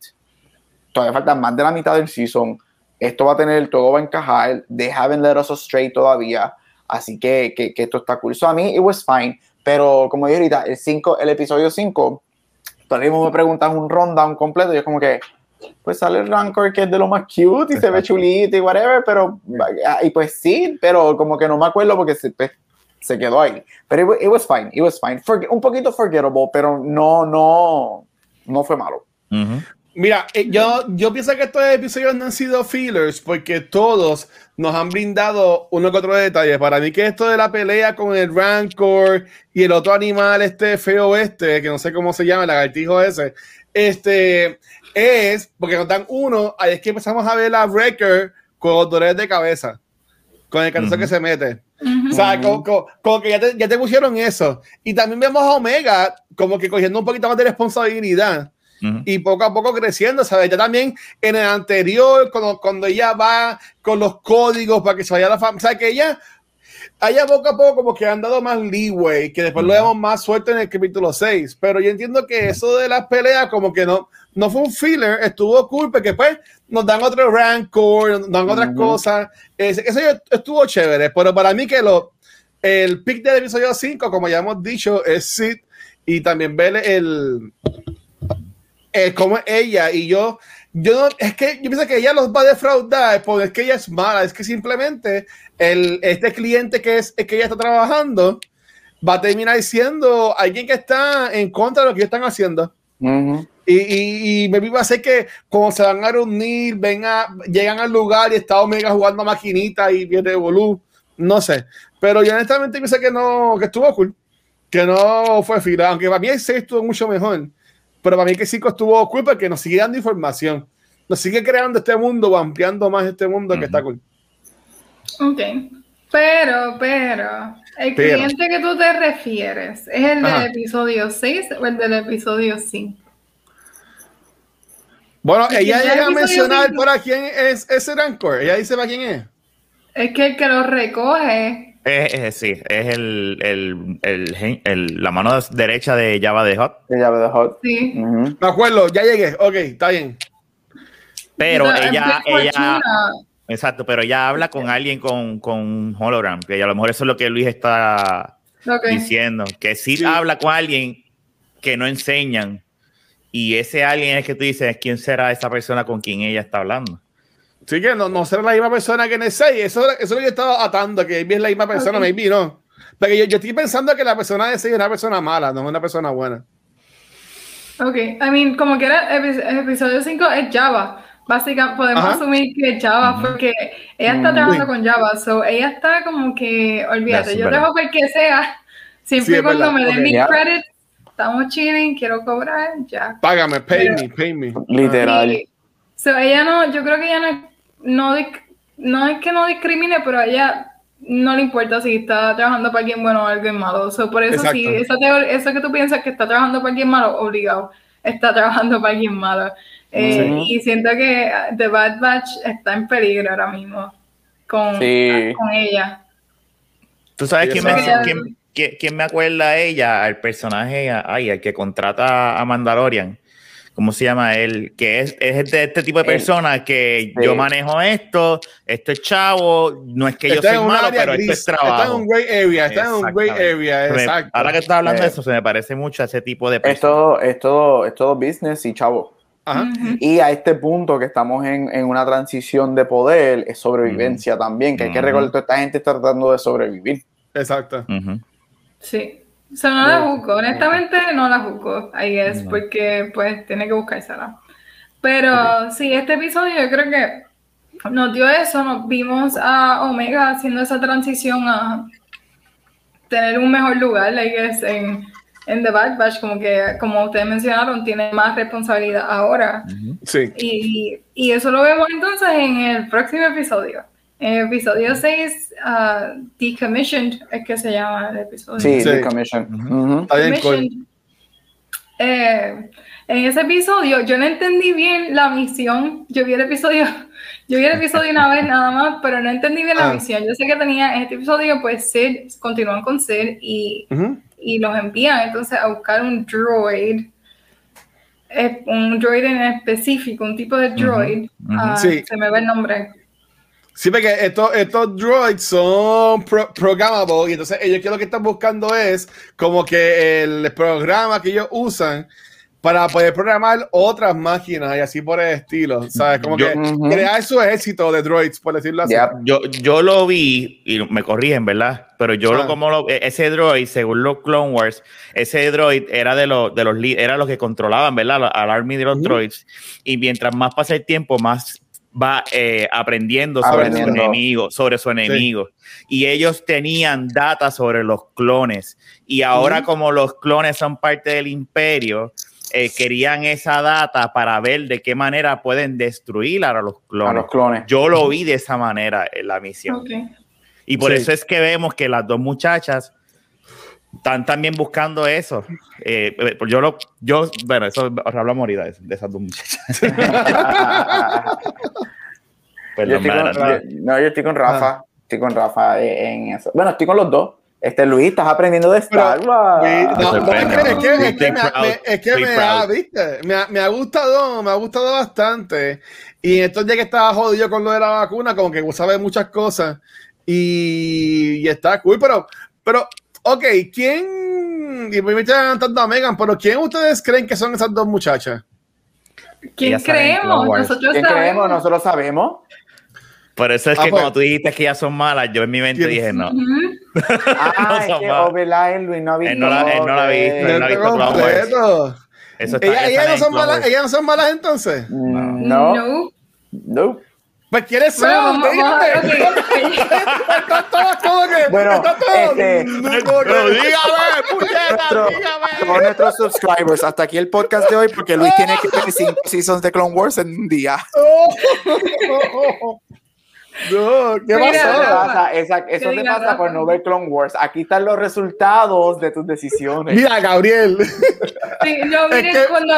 todavía falta más de la mitad del season, esto va a tener, todo va a encajar, they haven't let us straight todavía, así que, que, que esto está cool. So a mí, it was fine, pero como dije ahorita, el, cinco, el episodio 5, todavía me preguntan un rundown completo, y es como que, pues sale el Rancor que es de lo más cute y se ve chulito y whatever, pero, y pues sí, pero como que no me acuerdo porque se, pues, se quedó ahí. Pero it, it was fine, it was fine. Forg- un poquito forgettable, pero no, no, no fue malo. Ujú. Mira, eh, yo, yo pienso que estos episodios no han sido fillers porque todos nos han brindado uno que otro detalle. Para mí que esto de la pelea con el Rancor y el otro animal este feo este, que no sé cómo se llama, el lagartijo ese, este, es porque nos dan uno, ahí es que empezamos a ver a Wrecker con los dolores de cabeza, con el cansancio Ujú. que se mete. Ujú. O sea, como, como- como que ya te, ya te pusieron eso. Y también vemos a Omega como que cogiendo un poquito más de responsabilidad y poco a poco creciendo, ¿sabes? Ya también en el anterior, cuando, cuando ella va con los códigos para que se vaya la familia, o sea, que ella, ella poco a poco como que han dado más leeway, que después lo Ujú. vemos más suelto en el capítulo 6, pero yo entiendo que eso de las peleas como que no, no fue un filler, estuvo cool, porque después nos dan otro rancor, nos dan otras Ujú. cosas, Es- eso estuvo chévere, pero para mí que lo, el pick del episodio 5, como ya hemos dicho, es Sid, y también ver el, eh, como ella y yo, yo no, es que yo pienso que ella los va a defraudar porque es que ella es mala, es que simplemente el, este cliente que es el que ella está trabajando va a terminar siendo alguien que está en contra de lo que ellos están haciendo. Y, y, y maybe va a ser que como se van a reunir, venga, llegan al lugar y está Omega jugando a maquinita y viene Volú, no sé. Pero yo honestamente pienso que no, que estuvo cool, que no fue fila, aunque para mí el 6 estuvo mucho mejor. Pero para mí que el 5 estuvo cool porque nos sigue dando información, nos sigue creando este mundo, o ampliando más este mundo que está cool. Ok. Pero, pero, el Pero. cliente que tú te refieres, ¿es el del Ajá. episodio 6 o el del episodio 5? Bueno, ¿Y ella llega a mencionar episodio para quién es ese Rancor. Ella dice para quién es. Es que el que lo recoge. Es, es- sí, es el, el, el la mano derecha de Java de Hot. De llave de hot. Sí. Me acuerdo, ya llegué. Ok, está bien. Pero ella, ella, exacto, pero ella habla con alguien con, con un hologram, que a lo mejor eso es lo que Luis está diciendo, que sí, Sí. habla con alguien que no enseñan, y ese alguien es que tú dices, ¿quién será esa persona con quien ella está hablando? Sí que no, no será la misma persona que en el 6. Eso, eso es lo que yo estaba atando, que maybe es la misma persona, Ok. maybe no. Porque yo, yo estoy pensando que la persona de 6 es una persona mala, no es una persona buena. Ok, I mean, como que era epi- episodio 5 es Java. Básicamente, podemos Ajá. asumir que es Java, porque ella está Mm. trabajando con Java, so ella está como que, olvídate, yo verdad. dejo ver que sea, siempre Sí, cuando me den Ok. mis Ya. credits, estamos chilling, quiero cobrar, ya. Págame, pay Pero- me, pay me. Literal. Y- so ella no, yo creo que ella no, no, es que no discrimine, pero a ella no le importa si está trabajando para alguien bueno o alguien malo. So, por eso Exacto. sí, esa eso que tú piensas que está trabajando para alguien malo, obligado, está trabajando para alguien malo. Eh, Sí. Y siento que uh, The Bad Batch está en peligro ahora mismo con, Sí. con ella. ¿Tú sabes quién me, exacto. quién- quién- quién me acuerda a ella? Al personaje, ay, al que contrata a Mandalorian. ¿Cómo se llama él? Que es, es de este tipo de personas que Sí. yo manejo esto, esto es chavo, no es que yo Está soy en un malo, pero gris, esto es está en trabajo. un gray area, está en un gray area, exacto. Ahora que estás hablando de eso, se me parece mucho a ese tipo de Es personas. todo, es todo, es todo business y chavo. Ajá. Y a este punto que estamos en, en una transición de poder, es sobrevivencia también, que hay que recordar que esta gente está tratando de sobrevivir. Exacto. Sí. O sea, no la juzgo, honestamente no la juzgo, I guess, No. porque pues tiene que buscársela. Pero sí, este episodio yo creo que nos dio eso, nos vimos a Omega haciendo esa transición a tener un mejor lugar, I guess, en, en The Bad Batch, como que, como ustedes mencionaron, tiene más responsabilidad ahora. Sí. Y, y eso lo vemos entonces en el próximo episodio. En el episodio 6, uh, Decommissioned es que se llama el episodio. Sí, Sí. The Commission. Ujú. Está bien cool. Commission. Eh, en ese episodio yo no entendí bien la misión. Yo vi el episodio, yo vi el episodio una vez nada más, pero no entendí bien la Ah. misión. Yo sé que tenía en este episodio, pues Sid, continúan con Sid y, Ujú. Y los envían entonces a buscar un droid. eh, un droid en específico, un tipo de droid. Ah, Sí. Se me va el nombre. Sí, porque estos, estos droids son pro- programmables y entonces ellos que lo que están buscando es como que el programa que ellos usan para poder programar otras máquinas y así por el estilo, ¿sabes? Como Yo- que crear su ejército de droids, por decirlo así. Yo, yo lo vi, y me corrigen, ¿verdad? Pero yo Ah. lo como lo, e, ese droid, según los Clone Wars, ese droid era de los de los era los que controlaban, ¿verdad? Al army de los droids. Y mientras más pasa el tiempo, más va eh, aprendiendo sobre su enemigo, sobre su enemigo. Y ellos tenían data sobre los clones. Y ahora, como los clones son parte del imperio, eh, querían esa data para ver de qué manera pueden destruir a los A clones. los clones. Yo lo vi de esa manera en la misión. Ok. Y por Sí. eso es que vemos que las dos muchachas están también buscando eso. Eh, eh, yo lo, yo, bueno, eso hablamos ahorita de, de esas dos muchachas. Yo Perdón, estoy con, no, yo estoy con Rafa. Estoy con Rafa en eso. Bueno, estoy con los dos. Este Luis, estás aprendiendo de Star Pero, Wars. Sí, no, no, es que, es que- es que Estoy me, me- es que me ha, ¿viste? Me ha, me ha gustado, me ha gustado bastante. Y entonces ya que estaba jodido con lo de la vacuna, como que sabe muchas cosas. Y, y está cool, pero, pero, ok, ¿quién? Y me estoy adelantando a Megan, pero ¿quién ustedes creen que son esas dos muchachas? ¿Quién creemos? Nosotros ¿Quién sabemos. creemos? Nosotros sabemos. Por eso es Ah, que pues. cuando tú dijiste que ellas son malas, yo en mi mente dije no. Ah, es son que. Overline Luis no ha visto. Él no la- él no la ha visto, él no ha visto Clone Wars. Eso está, Ellas, ellas no son malas, Wars. ellas no son malas entonces. Mm, No. No. No. Pues ¿quiénes son? Bueno. Están todas como que. Bueno, este, no, como que- Pero dígame, puñeta, dígame. Todos nuestros subscribers, hasta aquí el podcast de hoy, porque Luis tiene que ver cinco seasons de Clone Wars en un día. No, ¿qué Mira, Eso te pasó? Rafa, pasa, esa- eso que te pasa Rafa. por no ver Clone Wars. Aquí están los resultados de tus decisiones. Mira, Gabriel. Sí, no, Es miren, que- cuando,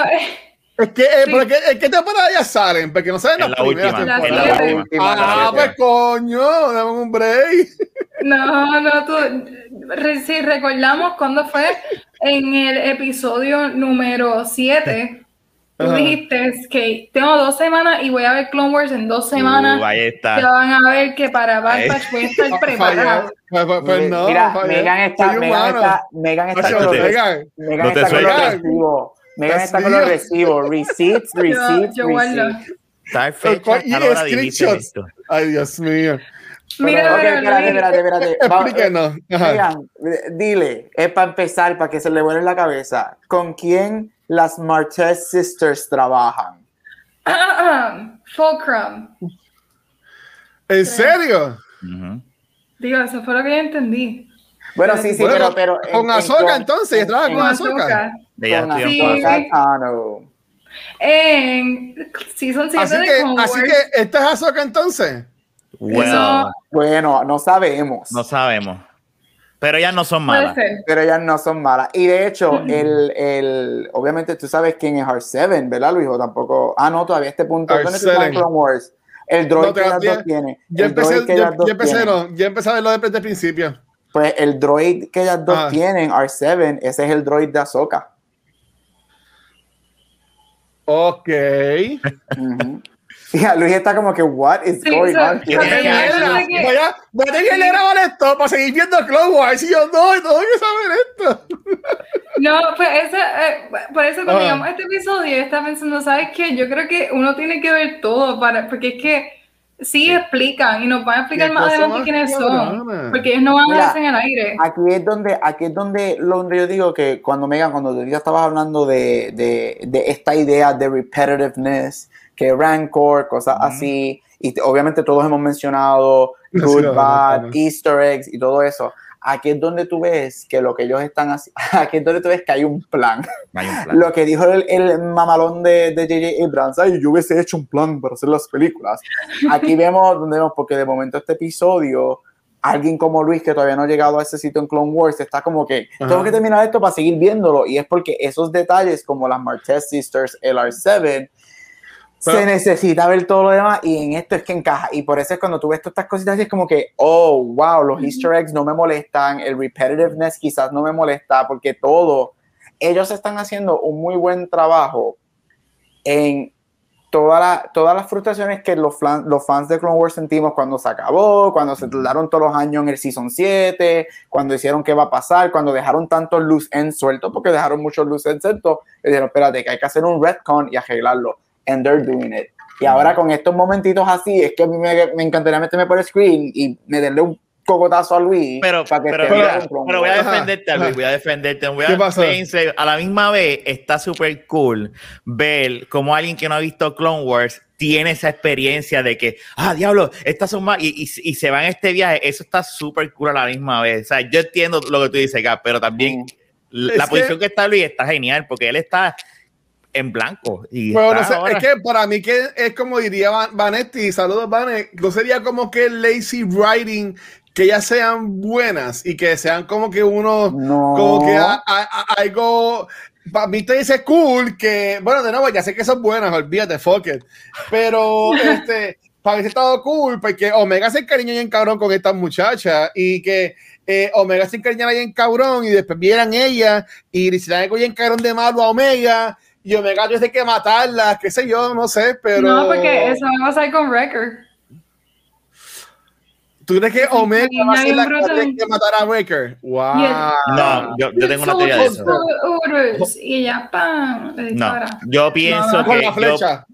Es que, eh, Sí. porque, ¿en qué temporada ya salen? Porque no salen En las la primeras última, en la temporadas. siete. última, la Ah, pues coño, dame un break. No, no, tú, re- si recordamos cuando fue en el episodio número 7, tú Ajá. dijiste que tengo dos semanas y voy a ver Clone Wars en dos semanas. Uh, ahí Ya está. van a ver que para Bad Ahí. Batch voy a estar Fallé. preparada. Pues, pues, no, Mira. Megan está, Megan está, Megan está Megan, está con los sueltas. recibos. Megan está con los recibos. Receipts, Yo, receipts, yo guardo. receipts. Fecha, y screenshots. Ay, Dios mío. Mira, Pero, ok, pero, espérate, espérate, espérate. Explíquenos. Ajá. Megan, dile, es para empezar, para que se le vuele la cabeza. ¿Con quién las Martez Sisters trabajan? Fulcrum. ¿En serio? Ujú. Digo, eso fue lo que yo entendí. Bueno, sí, sí, Bueno, pero, pero. con en- en- Ahsoka, con- entonces, en- trabaja en- con ya estoy Sí. en. En Season 7 Así de que, así que, ¿esta es Ahsoka entonces? Well, Eso- Bueno, no sabemos. no sabemos. Pero ellas no son malas. Pero ellas no son malas. Y de hecho, Mm. el, el, obviamente tú sabes quién es R7, ¿verdad, Luis? O tampoco. Ah, no, todavía este punto. ¿Dónde tú estás en R7? Clone Wars? El droid No, que ellas ya- dos tienen. Yo empecé, yo, yo empecé, no, yo empecé a verlo desde el principio. Pues el droid que ellas dos Ah. tienen, R7, ese es el droid de Ahsoka. Ok. Y a Luis está como que, what is Sí, going on Voy a, a tener que grabar esto para seguir viendo Clone Wars. Y yo, no, tengo que saber esto. No, pues ese, eh, por eso cuando Ah. llegamos a este episodio, yo estaba pensando, ¿sabes qué? Yo creo que uno tiene que ver todo, para, porque es que sí, explican y nos van a explicar más adelante quiénes son, porque ellos no van a Mira, darse en el aire. Aquí es donde, aquí es donde, donde yo digo que cuando Megan, cuando tú ya estabas hablando de, de, de esta idea de repetitiveness, que rancor, cosas Ujú. así, y te- obviamente todos hemos mencionado good, bad, easter eggs y todo eso. Aquí es donde tú ves que lo que ellos están haciendo, aquí es donde tú ves que hay un plan. Hay un plan. Lo que dijo el, el mamalón de de J.J. Abrams, ay, yo hubiese hecho un plan para hacer las películas. Aquí vemos, donde vemos, porque de momento este episodio, alguien como Luis, que todavía no ha llegado a ese sitio en Clone Wars, está como que, Ajá. tengo que terminar esto para seguir viéndolo, y es porque esos detalles, como las Martez Sisters, el R7, Pero- se necesita ver todo lo demás, y en esto es que encaja, y por eso es cuando tú ves todas estas cositas, es como que, oh, wow, los easter eggs no me molestan, el repetitiveness quizás no me molesta, porque todo ellos están haciendo un muy buen trabajo en toda la- todas las frustraciones que los, flan- los fans de Clone Wars sentimos cuando se acabó, cuando se tardaron todos los años en el Season 7, cuando hicieron qué va a pasar, cuando dejaron tantos loose ends sueltos, porque dejaron muchos loose ends sueltos, y dijeron, espérate, que hay que hacer un retcon y arreglarlo. And they're doing it. Y ahora con estos momentitos así, es que a mí me, me encantaría meterme por el screen y meterle un cocotazo a Luis. Pero, para que pero, Clone pero voy a defenderte, Luis, ajá. voy a defenderte. Voy a, ¿Qué a la misma vez está súper cool ver cómo alguien que no ha visto Clone Wars tiene esa experiencia de que, ah, diablo, estas son más, y, y- y se van a este viaje. Eso está súper cool a la misma vez. O sea, yo entiendo lo que tú dices, Gab, pero también Mm. la Es que- posición que... está Luis está genial porque él está en blanco. Y Pero no sé, ahora- es que para mí que es como diría Van- Vanetti, saludos Vanetti, no sería como que lazy writing, que ellas sean buenas y que sean como que uno, No. como que a- a- a- algo, para mí te dice cool, que, bueno, de nuevo, ya sé que son buenas, olvídate, fuck it, pero este, para mí sí estado cool, porque Omega se encariñó bien cabrón con esta muchacha y que eh, Omega se encariñara bien cabrón y después vieran ella y le hicieran algo bien cabrón de malo a Omega y Omega tuviese que matarla, qué sé yo, no sé, pero... No, porque eso va a pasar con Wrecker. ¿Tú crees que Omega sí, va a ser la que que matar a Wrecker? ¡Wow! Yeah. No, yo, yo tengo una teoría de eso. Urus, Y ella, ¡pam! No, yo pienso No, Con que la yo, flecha.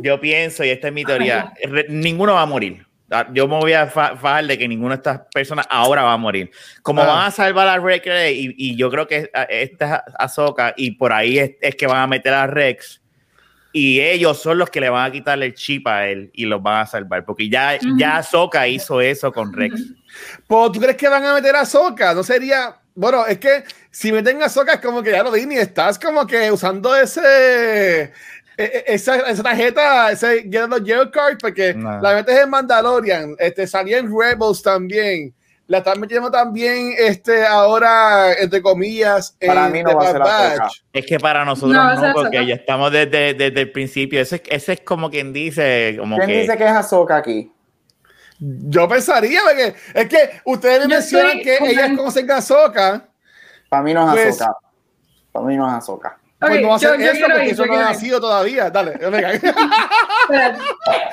yo pienso, y esta es mi teoría, ninguno va a morir. Ah, Yo me voy a fa- fajar de que ninguna de estas personas ahora va a morir. Como Ah. van a salvar a Rex y, y yo creo que a- esta es Ahsoka y por ahí es, es que van a meter a Rex y ellos son los que le van a quitarle el chip a él y los van a salvar porque ya, ya Ahsoka hizo eso con Rex. Pues, ¿Tú crees que van a meter a Soca? No sería. Bueno, es que si meten a Soca es como que ya lo Disney estás como que usando ese. E- e- Esa, esa tarjeta, ese Get Card, porque No. la metes en Mandalorian, este, salía en Rebels también. la están metiendo también este, ahora, entre comillas, Para en mí no The va a ser. Batch. Es que para nosotros No, es porque ya estamos desde, desde el principio. Ese, es- ese es como quien dice, como ¿Quién que. dice que es Ahsoka aquí? Yo pensaría, porque es que ustedes me Yo mencionan que ellas conocen a Ahsoka, Para mí no es Pues- Ahsoka. Para mí no es Ahsoka. Pues no va a ser yo eso, porque ir, eso no ha nacido todavía. Dale, venga.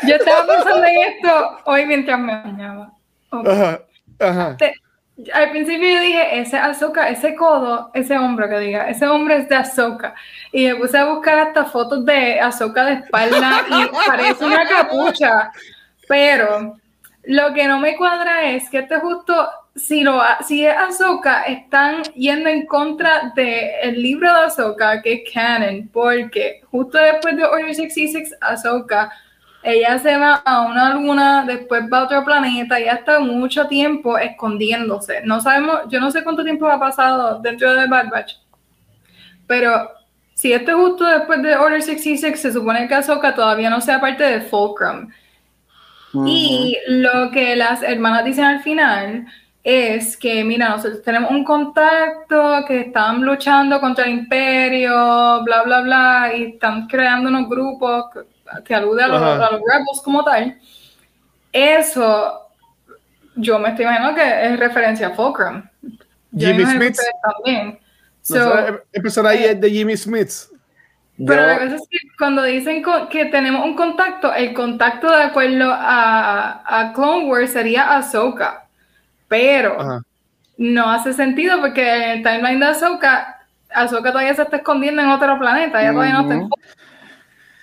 Yo estaba pensando en esto hoy mientras me bañaba. Ajá, ajá. Te- Al principio yo dije, ese Ahsoka, ese codo, ese hombro que diga, ese hombre es de Ahsoka. Y me puse a buscar hasta fotos de Ahsoka de espalda y parece una capucha. Pero lo que no me cuadra es que este justo, si, lo, si es Ahsoka, están yendo en contra del libro de Ahsoka, que es canon, porque justo después de Order 66, Ahsoka ella se va a una luna, después va a otro planeta y hasta mucho tiempo escondiéndose. No sabemos, yo no sé cuánto tiempo ha pasado dentro de Bad Batch, pero si esto es justo después de Order 66, se supone que Ahsoka todavía no sea parte de Fulcrum. Y lo que las hermanas dicen al final es que, mira, nosotros tenemos un contacto que están luchando contra el imperio, bla, bla, bla, y están creando unos grupos que, que aluden a los, a rebels como tal. Eso, yo me estoy imaginando que es referencia a Fulcrum. Yo Jimmy Smith. también. So, Nosotros empezar ahí es de Jimmy Smith. pero Yo- la cosa es que cuando dicen que tenemos un contacto, el contacto de acuerdo a, a Clone Wars sería Ahsoka. Pero Ajá. no hace sentido porque en el timeline de Ahsoka, Ahsoka todavía se está escondiendo en otro planeta, ella todavía no está en Ujú.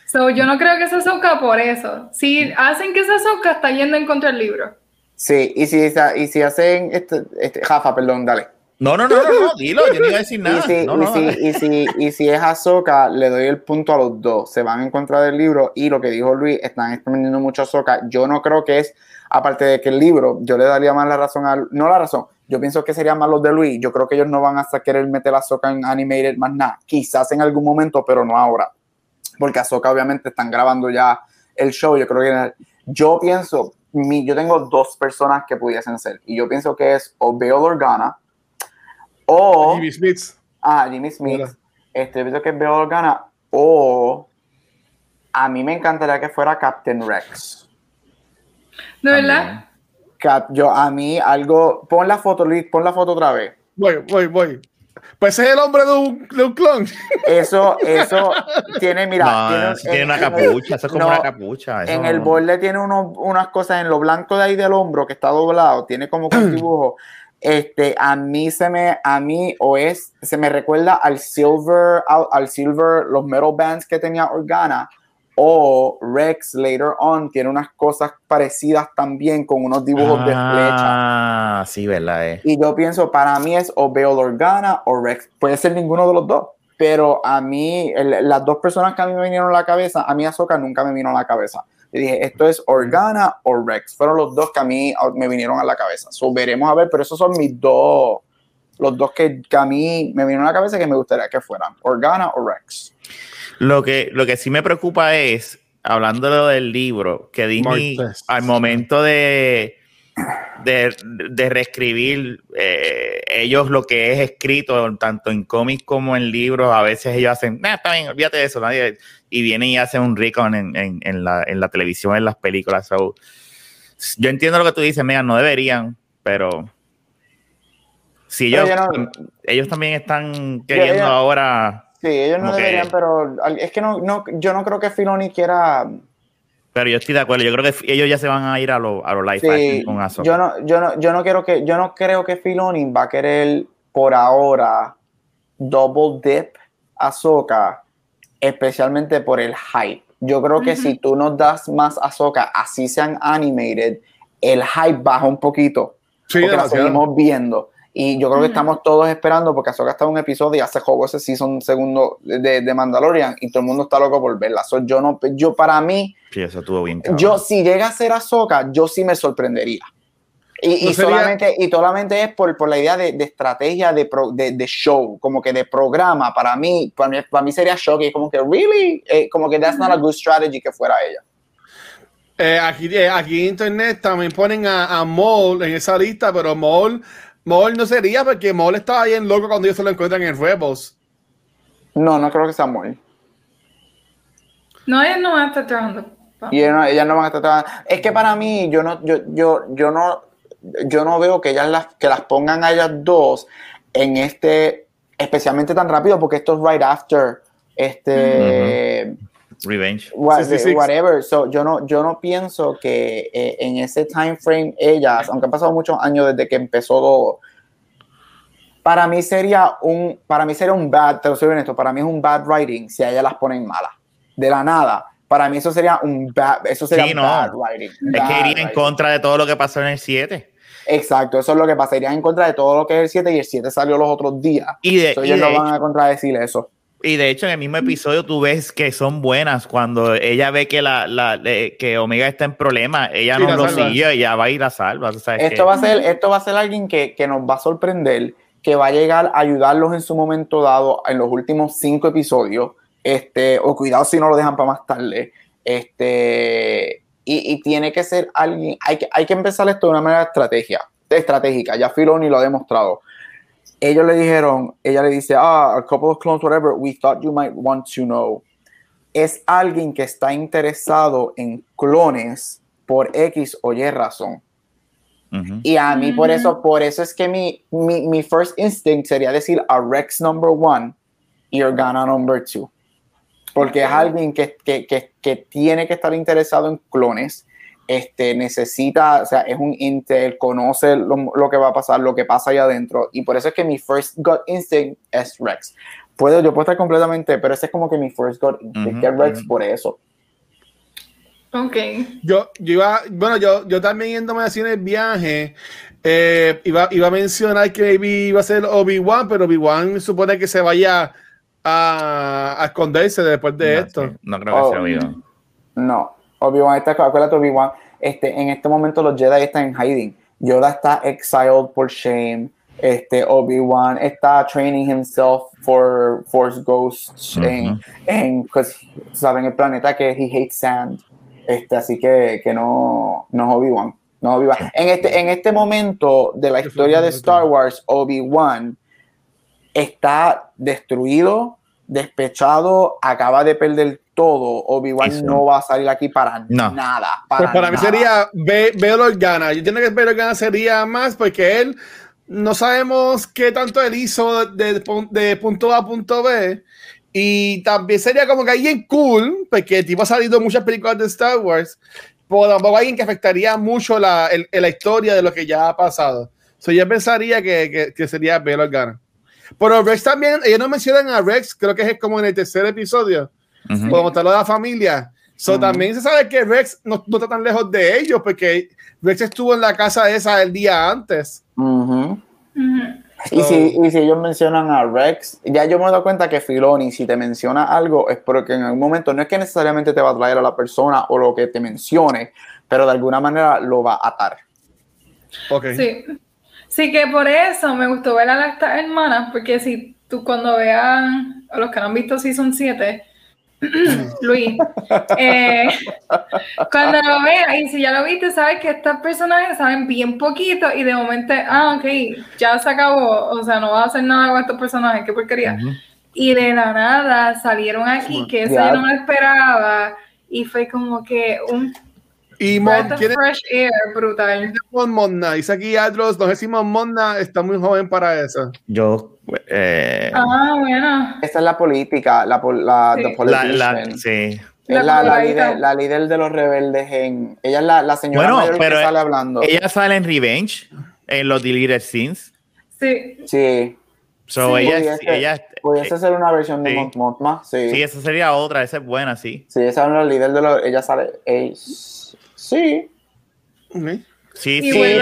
So, yo no creo que sea Ahsoka por eso. Si hacen que sea Ahsoka, está yendo en contra del libro. Sí, y si, y si hacen este, este, Jafa, perdón, dale. No, no, no, no, no, dilo, yo no iba a decir Y nada. si, No, y, no, si, y, si, y si es Ahsoka, le doy el punto a los dos. Se van en contra del libro y lo que dijo Luis, están extendiendo mucho a Ahsoka. Yo no creo que es, aparte de que el libro, yo le daría más la razón al, no la razón, yo pienso que serían más los de Luis. Yo creo que ellos no van a querer meter a Ahsoka en animated más nada. Quizás en algún momento, pero no ahora. Porque Ahsoka obviamente están grabando ya el show. Yo creo que yo pienso, mi, yo tengo dos personas que pudiesen ser. Y yo pienso que es o Bail Organa o... Jimmy Smith. Ah, Jimmy Smith. Mira. Este, yo pienso que es Bail Organa. O a mí me encantaría que fuera Captain Rex. ¿De verdad? Cap- yo, a mí algo. Pon la foto, Luis, pon la foto otra vez. Voy, voy, voy. Pues ese es el hombre de un, de un clon. Eso, eso tiene, mira. no, tiene, eso tiene en- una capucha, eso es como no, una capucha. eso En el borde tiene unos- unas cosas en lo blanco de ahí del hombro que está doblado, tiene como que un dibujo. Este, a mí se me, a mí o es, se me recuerda al silver, al, al silver, los metal bands que tenía Organa, o Rex later on tiene unas cosas parecidas también con unos dibujos de flecha. Ah, sí, verdad, eh. Y yo pienso, para mí es o Bail Organa o Rex. Puede ser ninguno de los dos. Pero a mí, el- las dos personas que a mí me vinieron a la cabeza, a mí Ahsoka nunca me vino a la cabeza. Yo dije, esto es Organa o Rex. Fueron los dos que a mí me vinieron a la cabeza. So, veremos a ver, pero esos son mis dos, los dos que, que a mí me vinieron a la cabeza que me gustaría que fueran, Organa o Rex. Lo que, lo que sí me preocupa es, hablando de lo del libro, que Disney Martes. al momento de, de, de reescribir eh, ellos lo que es escrito, tanto en cómics como en libros, a veces ellos hacen, nah, está bien, olvídate de eso, nadie, y vienen y hacen un recon en, en, en la, en la televisión, en las películas. So, yo entiendo lo que tú dices, Megan, no deberían, pero si ellos, no- ellos también están queriendo ahora... Sí, ellos no que- deberían, pero es que no, no, yo no creo que Filoni quiera Pero yo estoy de acuerdo, yo creo que ellos ya se van a ir a los a lo live Sí, con Ahsoka. yo no, yo no, yo no quiero que, yo no creo que Filoni va a querer por ahora double dip Ahsoka, especialmente por el hype. Yo creo que si tú nos das más Ahsoka, así sean animated, el hype baja un poquito, Sí, porque la seguimos viendo. Y yo creo que estamos todos esperando porque Ahsoka está en un episodio y hace juego ese season segundo de, de Mandalorian y todo el mundo está loco por verla. So, yo no, yo para mí, Sí, eso estuvo bien. cabrón. yo, si llega a ser Ahsoka, yo sí me sorprendería. Y, y No solamente, y solamente es por, por la idea de, de estrategia de, pro- de, de show, como que de programa. Para mí, para mí, para mí sería shocking, como que, really, Eh, como que that's not a good strategy que fuera ella. Eh, aquí, eh, aquí en internet también ponen a, a Maul en esa lista, pero Maul, Maul no sería porque Maul estaba bien loco cuando ellos se lo encuentran en Rebels. No, no creo que sea Maul. No, ella no va a estar trabajando. Y ellas no, ellas no van a estar trabajando. Es que para mí, yo no, yo, yo, yo no, yo no veo que ellas las, que las pongan a ellas dos en este, especialmente tan rápido, porque esto es right after este Revenge. what- 66. whatever. So, yo no, yo no pienso que eh, en ese time frame ellas, aunque han pasado muchos años desde que empezó todo, para mí sería un, para mí sería un bad, te lo soy honesto, para mí es un bad writing si a ellas las ponen malas. De la nada. Para mí eso sería un bad, eso sería Sí, no. bad writing. Es bad que iría en contra de todo lo que pasó en el 7. Exacto, eso es lo que pasa. Irían en contra de todo lo que es el 7 y el 7 salió los otros días. Y de, So, y ellos de no van a contradecir eso. Y de hecho, en el mismo episodio tú ves que son buenas cuando ella ve que la, la- que Omega está en problemas, ella Sí, no lo salva. siguió, ella va y la salva. sabes Esto que- va, a ser, esto va a ser alguien que, que nos va a sorprender, que va a llegar a ayudarlos en su momento dado en los últimos cinco episodios. Este, o cuidado si no lo dejan para más tarde. Este, y, y tiene que ser alguien, hay que, hay que empezar esto de una manera estrategia, estratégica. Ya Filoni lo ha demostrado. Ellos le dijeron, ella le dice, ah, a couple of clones, whatever, we thought you might want to know. Es alguien que está interesado en clones por X o Y razón. Y a mí por eso, por eso es que mi, mi, mi first instinct sería decir a Rex number one y Organa number two. Porque es alguien que, que, que, que tiene que estar interesado en clones, este, necesita, o sea, es un intel, conoce lo, lo que va a pasar, lo que pasa ahí adentro, y por eso es que mi first gut instinct es Rex. Puedo, yo puedo estar completamente, pero ese es como que mi first gut instinct, es Rex por eso. Ok. Yo, yo iba, bueno, yo, yo también yéndome así en el viaje, eh, iba, iba a mencionar que maybe iba a ser Obi-Wan, pero Obi-Wan supone que se vaya a, a esconderse después de no, esto. sí, no creo que Oh. sea Obi-Wan. No, Obi-Wan está, acuérdate Obi-Wan, este, en este momento los Jedi están en hiding. Yoda está exiled por shame. Este, Obi-Wan está training himself for Force Ghosts en, Ujú. en, pues, saben, el planeta que he hates sand. Este, así que, que no, no es Obi-Wan. No es Obi-Wan. En este, en este momento de la historia de Star Wars, Obi-Wan está destruido, despechado, acaba de perder todo. Obi-Wan Eso. no va a salir aquí para No. nada. Pues para mí nada. sería Be- Bail Organa. Yo entiendo que Bail Organa sería más porque él no sabemos qué tanto él hizo de, de punto A a punto B. Y también sería como que alguien cool, porque el tipo ha salido en muchas películas de Star Wars, pero tampoco alguien que afectaría mucho la, el- la historia de lo que ya ha pasado. So, yo pensaría que, que, que sería Bail Organa. Pero Rex también, ellos no mencionan a Rex, creo que es como en el tercer episodio Ujú. por mostrar lo de la familia. So, Ujú. También se sabe que Rex no, no está tan lejos de ellos, porque Rex estuvo en la casa esa el día antes. Ujú. Ujú. Y, So- si, y si ellos mencionan a Rex, ya yo me he dado cuenta que Filoni, si te menciona algo, es porque en algún momento no es que necesariamente te va a traer a la persona o lo que te mencione, pero de alguna manera lo va a atar. Ok. Sí. Sí, que por eso me gustó ver a las estas hermanas, porque si tú cuando vean, a los que no han visto Season 7, Luis, eh, cuando lo veas, y si ya lo viste, sabes que estos personajes saben bien poquito y de momento, ah, ok, ya se acabó, o sea, no va a hacer nada con estos personajes, qué porquería. Y de la nada salieron aquí, que eso yo no me esperaba, y fue como que un Y Mon, ¿quién es fresh air brutal. Mon Monna? Dice aquí Atros, no sé si Mon Monna está muy joven para eso. Yo, eh, Ah, bueno. Esa es la política, la, la, Sí. the la, la- sí. Es La la, la líder, la líder de los rebeldes en... Ella es la, la señora Bueno, mayor pero que sale hablando. Ella sale en Revenge, en los Deleted Scenes. Sí, sí. So Sí. ella, Pudiese- ella, Pudiese ser una versión de sí. Mon Mothma, sí. sí, esa sería otra, esa es buena, sí. Sí, esa es la líder de los... Ella sale... eh, sí. Sí, sí.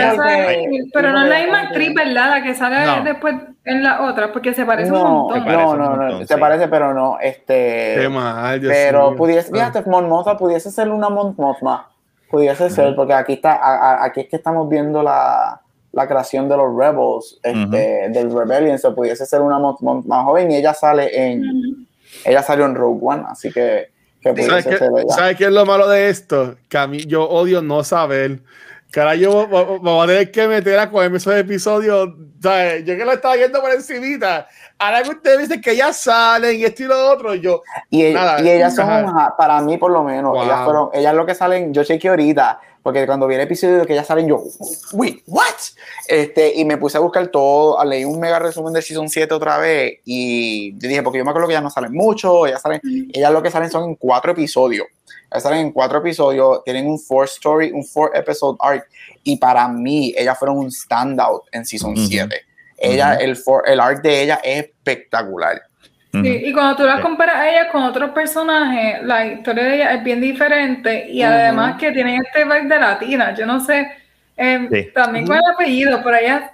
pero no es la misma actriz, ¿verdad? La que sale No. después en la otra, porque se parece un No, montón. Se parece no, un no, no, montón, se sí. parece, pero no, este... Qué mal, Dios Pero mío. pudiese, Ah. fíjate, Mon Mothma pudiese ser una Mon Mothma. Pudiese ser, porque aquí está, a- a- aquí es que estamos viendo la, la creación de los Rebels, este, del Rebellion, so pudiese ser una Mon Mothma joven y ella sale en, ella salió en Rogue One, así que, ¿Sabes qué. ¿Sabes qué es lo malo de esto? Que a mí yo odio no saber. Cara, yo voy a tener que meter a cogerme esos episodios. ¿sabes? Yo que lo estaba viendo por encimita. Ahora que ustedes dicen que ya salen y esto y lo otro, yo. Y, Nada, y ellas son, ajá. un ja- para mí por lo menos, Wow. ellas fueron, ellas lo que salen, yo chequeé ahorita, porque cuando vi el episodio de que ellas salen, yo, wait, what? Este, y me puse a buscar todo, a leí un mega resumen de Season 7 otra vez, y yo dije, porque yo me acuerdo que ellas no salen mucho, ellas salen, ellas lo que salen son en cuatro episodios, ellas salen en cuatro episodios, tienen un four story, un four episode arc, y para mí, ellas fueron un standout en Season Ujú. 7. Ella, el, four- el arc de ella es espectacular. Sí, y cuando tú las comparas a ella con otros personajes, la historia de ella es bien diferente y además que tienen este vibe de latina. Yo no sé, eh, Sí. también con el apellido, pero ellas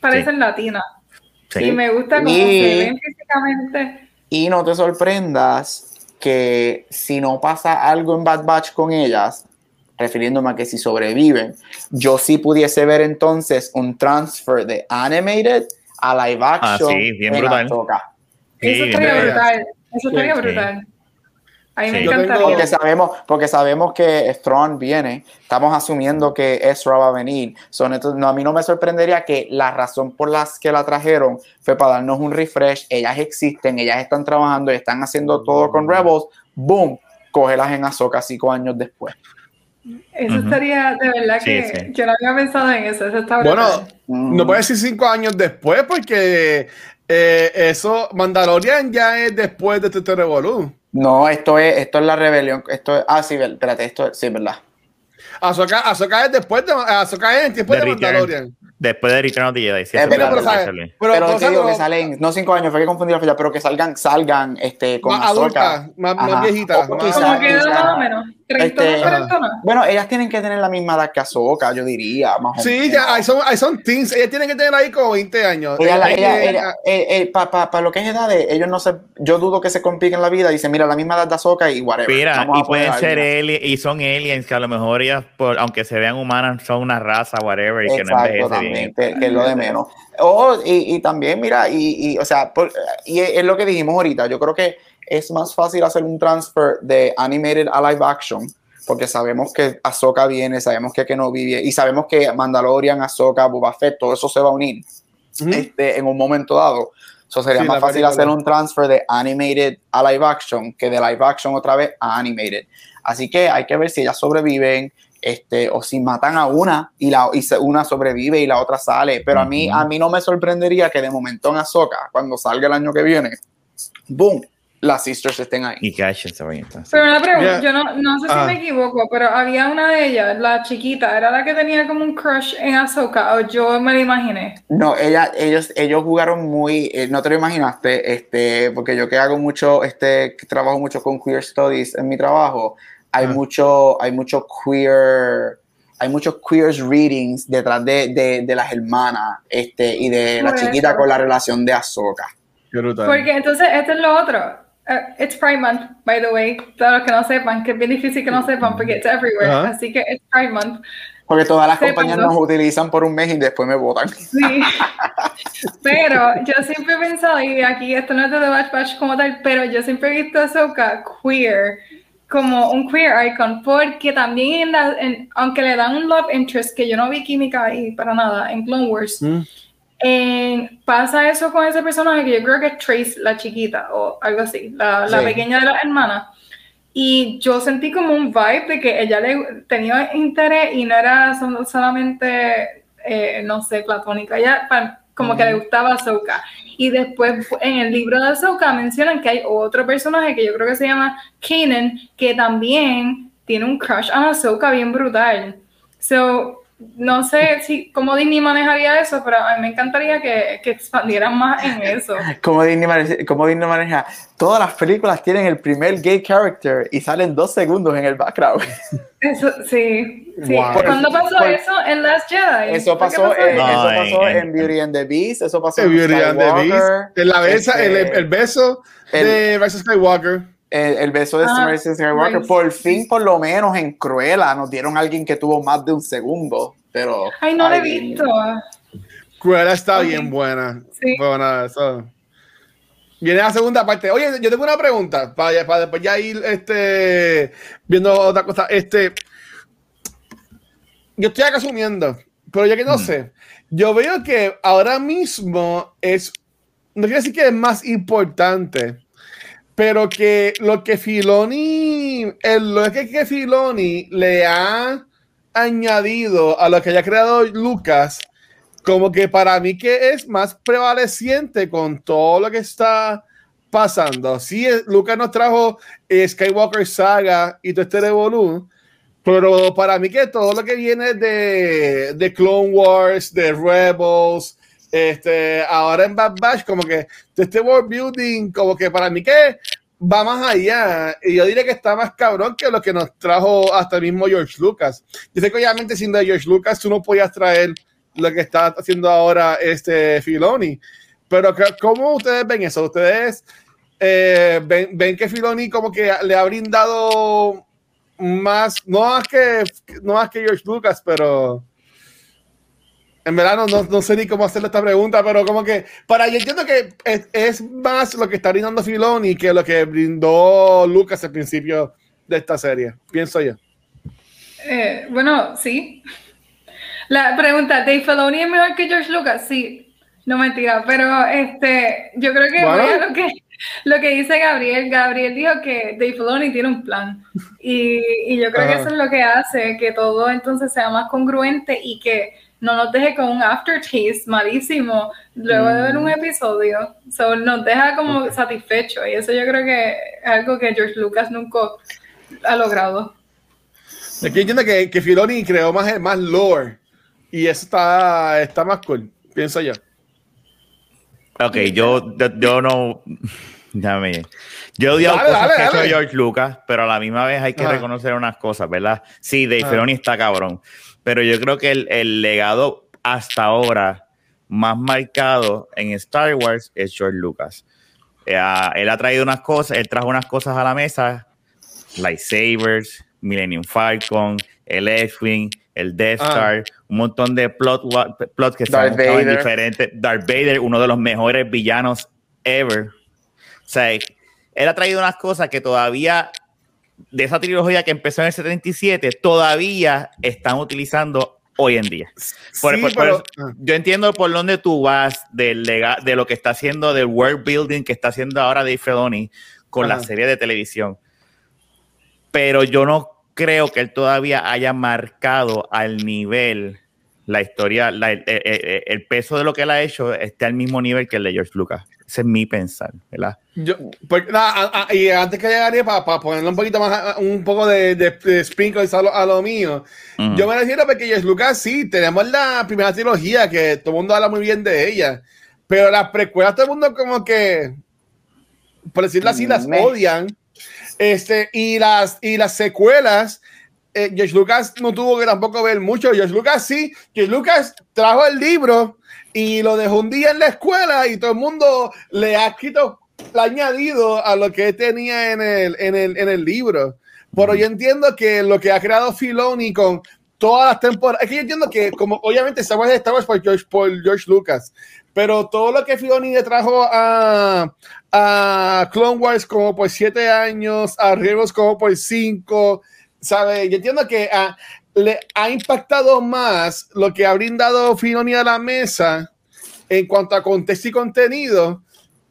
parecen latinas. Sí. Y me gusta cómo Y- se ven físicamente. Y no te sorprendas que si no pasa algo en Bad Batch con ellas, refiriéndome a que si sobreviven, yo sí pudiese ver entonces un transfer de animated a live Ah, action. sí, bien en brutal. Eso estaría brutal. Eso estaría Sí. brutal. A mí me Sí. Yo encantaría. Porque sabemos, porque sabemos que Strong viene, estamos asumiendo que Ezra va a venir. Son estos- no, a mí no me sorprendería que la razón por las que la trajeron fue para darnos un refresh. Ellas existen, ellas están trabajando y están haciendo todo con Rebels. Boom, cógelas en Ahsoka cinco años después. Eso estaría, de verdad que sí. yo no había pensado en eso. Eso está Bueno, brutal. Mm. no puedo decir cinco años después, porque eh, eso, Mandalorian ya es después de este Revolú. No, esto es, esto es la rebelión. Esto es, ah, sí, espérate, esto es, sí, verdad. Ahsoka, Ahsoka es después de, Ahsoka es en tiempo de. Mandalorian. Después de Return of the Jedi. sí, me pero, digo que salen, no cinco años, fue que confundí la fecha, pero que salgan, salgan este, con más adulta, más, más viejita. O más- quizá- Como que quizá- o menos. Treintona, este, cuarentona. Bueno, ellas tienen que tener la misma edad que Ahsoka, yo diría, más o Sí, ya, ahí son, ahí son teens. Ellas tienen que tener ahí como 20 años. Eh, ella- eh, ella- eh, para lo que es edades, ellos no se, yo dudo que se compliquen la vida. Dicen, mira, la misma edad de Ahsoka y whatever. Mira, y pueden ser aliens, y son aliens que a lo mejor ellas, por, aunque se vean humanas, son una raza, whatever, y que no Exacto, envejece también, bien. que, que es lo de menos. O, y, y también, mira, y, y, o sea, por- y es lo que dijimos ahorita, yo creo que es más fácil hacer un transfer de animated a live action, porque sabemos que Ahsoka viene, sabemos que Kenobi viene, y sabemos que Mandalorian, Ahsoka, Boba Fett, todo eso se va a unir este, en un momento dado. So sería Sí, más fácil hacer un transfer de animated a live action que de live action otra vez a animated. Así que hay que ver si ellas sobreviven este, o si matan a una y, la, y una sobrevive y la otra sale. Pero a, mí, a mí no me sorprendería que de momento en Ahsoka, cuando salga el año que viene, boom, las sisters estén ahí. Y que Ashen se vaya entonces. Pero una pregunta, Yeah. yo no, no sé si Ah. me equivoco, pero había una de ellas, la chiquita, era la que tenía como un crush en Ahsoka, o yo me la imaginé. No, ella, ellos, ellos jugaron muy, eh, no te lo imaginaste, este, porque yo que hago mucho, este, que trabajo mucho con queer studies en mi trabajo, hay Ah. mucho, hay mucho queer, hay muchos queer readings detrás de, de, de las hermanas, este, y de la chiquita eso. con la relación de Ahsoka. Porque entonces, esto es lo otro. Uh, it's Pride Month, by the way. Todos los que no sepan, que es bien difícil que no sepan, porque it's everywhere. Ajá. Así que it's Pride Month. Porque todas las Sí, compañías cuando- nos utilizan por un mes y después me votan. Sí. pero yo siempre he pensado, y aquí esto no es de The Bad Batch como tal, pero yo siempre he visto a Ahsoka queer, como un queer icon, porque también, en la, en- aunque le dan un love interest, que yo no vi química ahí para nada, en Clone Wars, Mm. En- pasa eso con ese personaje que yo creo que es Trace, la chiquita, o algo así, la, la Sí. pequeña de la hermana. Y yo sentí como un vibe de que ella le tenía interés y no era solamente, eh, no sé, platónica, ella como que le gustaba Ahsoka. Y después en el libro de Ahsoka mencionan que hay otro personaje que yo creo que se llama Kanan, que también tiene un crush a Ahsoka bien brutal. So, no sé si cómo Disney manejaría eso, pero a mí me encantaría que, que expandieran más en eso. Como Disney, maneja, como Disney maneja, todas las películas tienen el primer gay character y salen dos segundos en el background. Eso, sí. sí. Wow. ¿Cuándo pasó Por- eso en Last Jedi? Eso ¿Por qué pasó, en, No, eso pasó en- en Beauty and the Beast, eso pasó en Beauty and the Beast. Skywalker, En la besa, este, el, el beso el- de Rise of Skywalker. El, el beso de Ah, Skywalker. Por fin, por lo menos en Cruella, nos dieron a alguien que tuvo más de un segundo. Pero, Ay, no lo he visto. Cruella está bien buena. Sí. Bueno, eso. Viene la segunda parte. Oye, yo tengo una pregunta para, para después ya ir este, viendo otra cosa. Este, yo estoy acá asumiendo, pero ya que no sé, yo veo que ahora mismo es, no quiero decir que es más importante, pero que lo que Filoni, lo que, que Filoni le ha añadido a lo que haya creado Lucas, como que para mí que es más prevaleciente con todo lo que está pasando. Sí, eh, Lucas nos trajo eh, Skywalker Saga y todo este Revolu, pero para mí que todo lo que viene de, de Clone Wars, de Rebels, este, ahora en Bad Batch, como que este world building, como que para mí que va más allá. Y yo diría que está más cabrón que lo que nos trajo hasta el mismo George Lucas. Yo sé que obviamente sin de George Lucas tú no podías traer lo que está haciendo ahora este Filoni. Pero ¿cómo ustedes ven eso? ¿Ustedes eh, ven, ven, que Filoni como que le ha brindado más, no más que, no más que George Lucas, pero en verdad no, no, sé ni cómo hacerle esta pregunta, pero como que para yo entiendo que es, es, más lo que está brindando Filoni que lo que brindó Lucas al principio de esta serie, pienso yo. Eh, bueno, sí, la pregunta, ¿Dave Filoni es mejor que George Lucas? Sí, no mentira, pero este, yo creo que, lo que lo que dice Gabriel, Gabriel dijo que Dave Filoni tiene un plan. Y, y yo creo que eso es lo que hace que todo entonces sea más congruente y que no nos deje con un aftertaste malísimo luego de ver un mm. episodio. So, nos deja como satisfecho y eso yo creo que es algo que George Lucas nunca ha logrado. Aquí entiendo que, que Filoni creó más, más lore y eso está, está más cool, pienso yo. Ok, yo, yo, no. Dame. Yo he odiado cosas que ha hecho George Lucas, pero a la misma vez hay que reconocer unas cosas, ¿verdad? Sí, Dave Filoni está cabrón, pero yo creo que el, el, legado hasta ahora más marcado en Star Wars es George Lucas. Eh, él ha traído unas cosas, él trajo unas cosas a la mesa, lightsabers, Millennium Falcon, el X-Wing, el Death ah. Star, un montón de plot, plot que están diferentes. Darth Vader, uno de los mejores villanos ever. O sea, él ha traído unas cosas que todavía, de esa trilogía que empezó en el 77, todavía están utilizando hoy en día. Ah. yo entiendo por dónde tú vas del de lo que está haciendo, del world building que está haciendo ahora Dave Filoni con la serie de televisión. Pero yo no creo que él todavía haya marcado al nivel la historia, el, peso de lo que él ha hecho esté al mismo nivel que el de George Lucas. Ese es mi pensar, ¿verdad? Yo, pues, y antes que llegaría para, para ponerle un poquito más, un poco de, de, sprinkle a lo, a lo mío, yo me refiero porque George Lucas sí, tenemos la primera trilogía que todo el mundo habla muy bien de ella, pero las precuelas todo el mundo como que, por decirlo así, las odian este, y, las, y las secuelas, eh, George Lucas no tuvo que tampoco ver mucho. George Lucas sí, George Lucas trajo el libro y lo dejó un día en la escuela y todo el mundo le ha escrito, le ha añadido a lo que tenía en el, en el, en el libro. Pero yo entiendo que lo que ha creado Filoni con todas las temporadas, es que yo entiendo que como obviamente Star Wars, Star Wars por George, por George Lucas, pero todo lo que Filoni le trajo a, a Clone Wars como por siete años, a Rebels como por cinco, ¿sabes? Yo entiendo que ah, le ha impactado más lo que ha brindado Filoni a la mesa en cuanto a contexto y contenido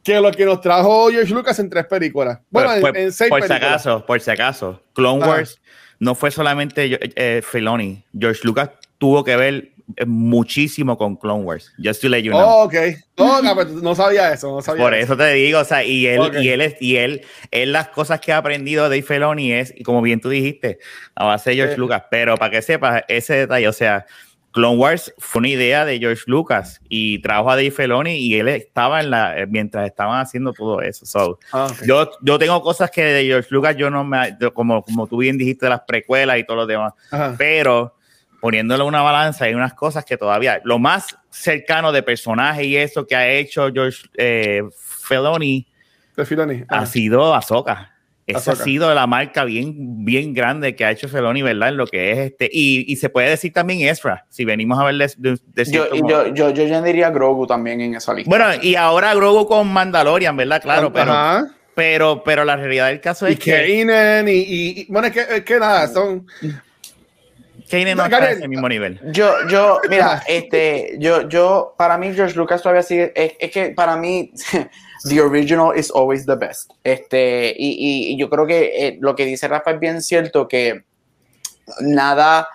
que lo que nos trajo George Lucas en tres películas. Bueno, en, seis por si acaso, por si acaso, Clone Wars no fue solamente eh, Filoni. George Lucas tuvo que ver muchísimo con Clone Wars. Just to let you know. Oh, ok. no, sabía eso, no sabía Por eso. te digo, o sea, y él, y él, y él, él, las cosas que ha aprendido de Dave Filoni es, y como bien tú dijiste, a base de George Lucas, pero para que sepas ese detalle, o sea, Clone Wars fue una idea de George Lucas y trajo a Dave Filoni y él estaba en la mientras estaban haciendo todo eso. So, ah, yo, yo tengo cosas que de George Lucas yo no me como, como tú bien dijiste las precuelas y todo lo demás, pero poniéndole una balanza, hay unas cosas que todavía, lo más cercano de personaje y eso que ha hecho George eh, Filoni, Filoni. ha sido Ahsoka. esa ha sido la marca bien, bien grande que ha hecho Feloni, ¿verdad? En lo que es este. Y, y se puede decir también Ezra, si venimos a ver de, de, yo, yo, yo, yo, ya diría Grogu también en esa lista. Bueno, y ahora Grogu con Mandalorian, ¿verdad? Claro, pero, pero, pero la realidad del caso es y que. Kanan y, y, Bueno, es que, es que nada, son. Kanan no, está en ese mismo nivel. Yo, yo, mira, este, yo, yo, para mí, George Lucas todavía sigue. Es, es que para mí. the original is always the best. Este, y, y, yo creo que eh, lo que dice Rafa es bien cierto que nada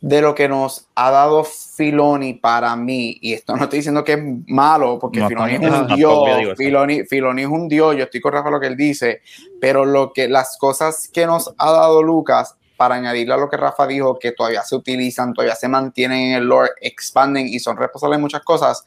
de lo que nos ha dado Filoni para mí, y esto no estoy diciendo que es malo, porque no, Filoni es un dios, Filoni, Filoni, es un dios, yo estoy con Rafa lo que él dice, pero lo que las cosas que nos ha dado Lucas para añadirle a lo que Rafa dijo, que todavía se utilizan, todavía se mantienen en el lore, expanden y son responsables de muchas cosas,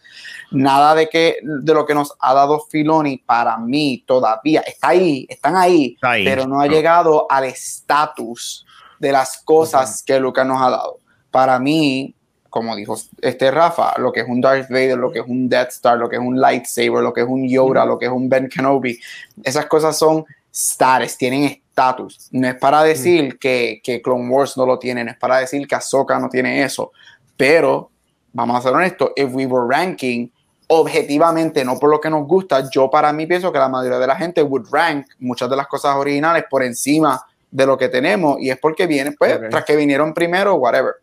nada de, que, de lo que nos ha dado Filoni para mí todavía está ahí, están ahí, pero no ha llegado al estatus de las cosas que Lucas nos ha dado. Para mí, como dijo este Rafa, lo que es un Darth Vader, lo que es un Death Star, lo que es un lightsaber, lo que es un Yoda, lo que es un Ben Kenobi, esas cosas son status, tienen estatus. No es para decir que, que, Clone Wars no lo tiene, no es para decir que Ahsoka no tiene eso, pero vamos a ser honestos, if we were ranking objetivamente, no por lo que nos gusta, yo para mí pienso que la mayoría de la gente would rank muchas de las cosas originales por encima de lo que tenemos y es porque vienen, pues, tras que vinieron primero, whatever.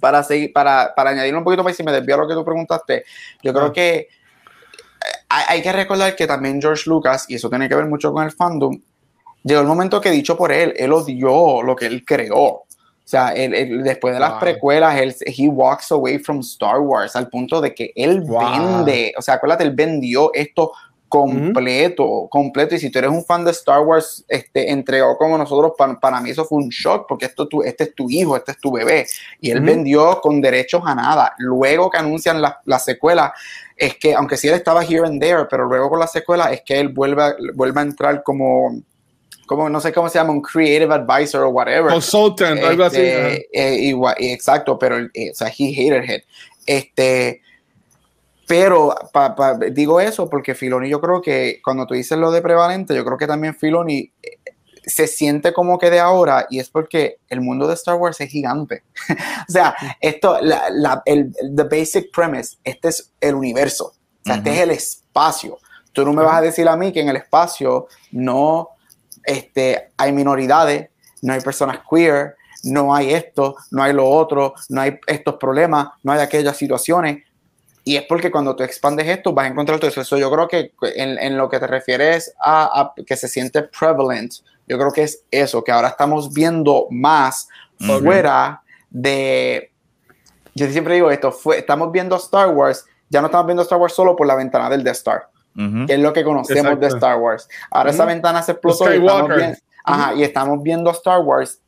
Para, seguir, para, para añadirle un poquito más y me desvío a lo que tú preguntaste, yo creo ah. que hay, que recordar que también George Lucas, y eso tiene que ver mucho con el fandom, llegó el momento que dicho por él, él odió lo que él creó. O sea, él, después de las precuelas, él he walks away from Star Wars al punto de que él vende, o sea, acuérdate, él vendió esto completo, completo. Y si tú eres un fan de Star Wars, este, entregó como nosotros, para, para mí eso fue un shock, porque esto, tu, este es tu hijo, este es tu bebé. Y él vendió con derechos a nada. Luego que anuncian la, la secuela, es que, aunque sí él estaba here and there, pero luego con la secuela es que él vuelve, vuelve a entrar como como no sé cómo se llama, un creative advisor o whatever. Consultant, algo así. Este, eh, exacto, pero, eh, o sea, he hated it. Este, pero digo eso porque Filoni, yo creo que cuando tú dices lo de prevalente, yo creo que también Filoni eh, se siente como que de ahora y es porque el mundo de Star Wars es gigante. o sea, esto, la, el the basic premise, este es el universo, o sea, este es el espacio. Tú no me vas a decir a mí que en el espacio no este, hay minoridades, no hay personas queer, no hay esto, no hay lo otro, no hay estos problemas, no hay aquellas situaciones. Y es porque cuando tú expandes esto vas a encontrar todo eso. Yo creo que en, lo que te refieres a, que se siente prevalent, yo creo que es eso, que ahora estamos viendo más fuera de... Yo siempre digo esto, fue, estamos viendo Star Wars, ya no estamos viendo Star Wars solo por la ventana del Death Star, que es lo que conocemos de Star Wars. Ahora esa ventana se explotó y estamos, viendo, ajá, y estamos viendo Star Wars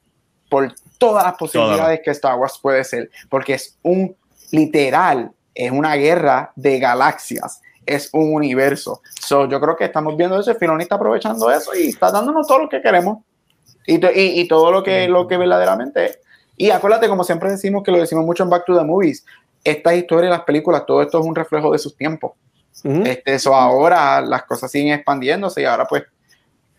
por todas las posibilidades que Star Wars puede ser, porque es un literal es una guerra de galaxias, es un universo. So, yo creo que estamos viendo eso, Filoni está aprovechando eso y está dándonos todo lo que queremos y, y, y todo lo que, lo que verdaderamente es. Y acuérdate, como siempre decimos, que lo decimos mucho en Back to the Movies, esta historia, las películas, todo esto es un reflejo de sus tiempos. Este, eso ahora las cosas siguen expandiéndose y ahora pues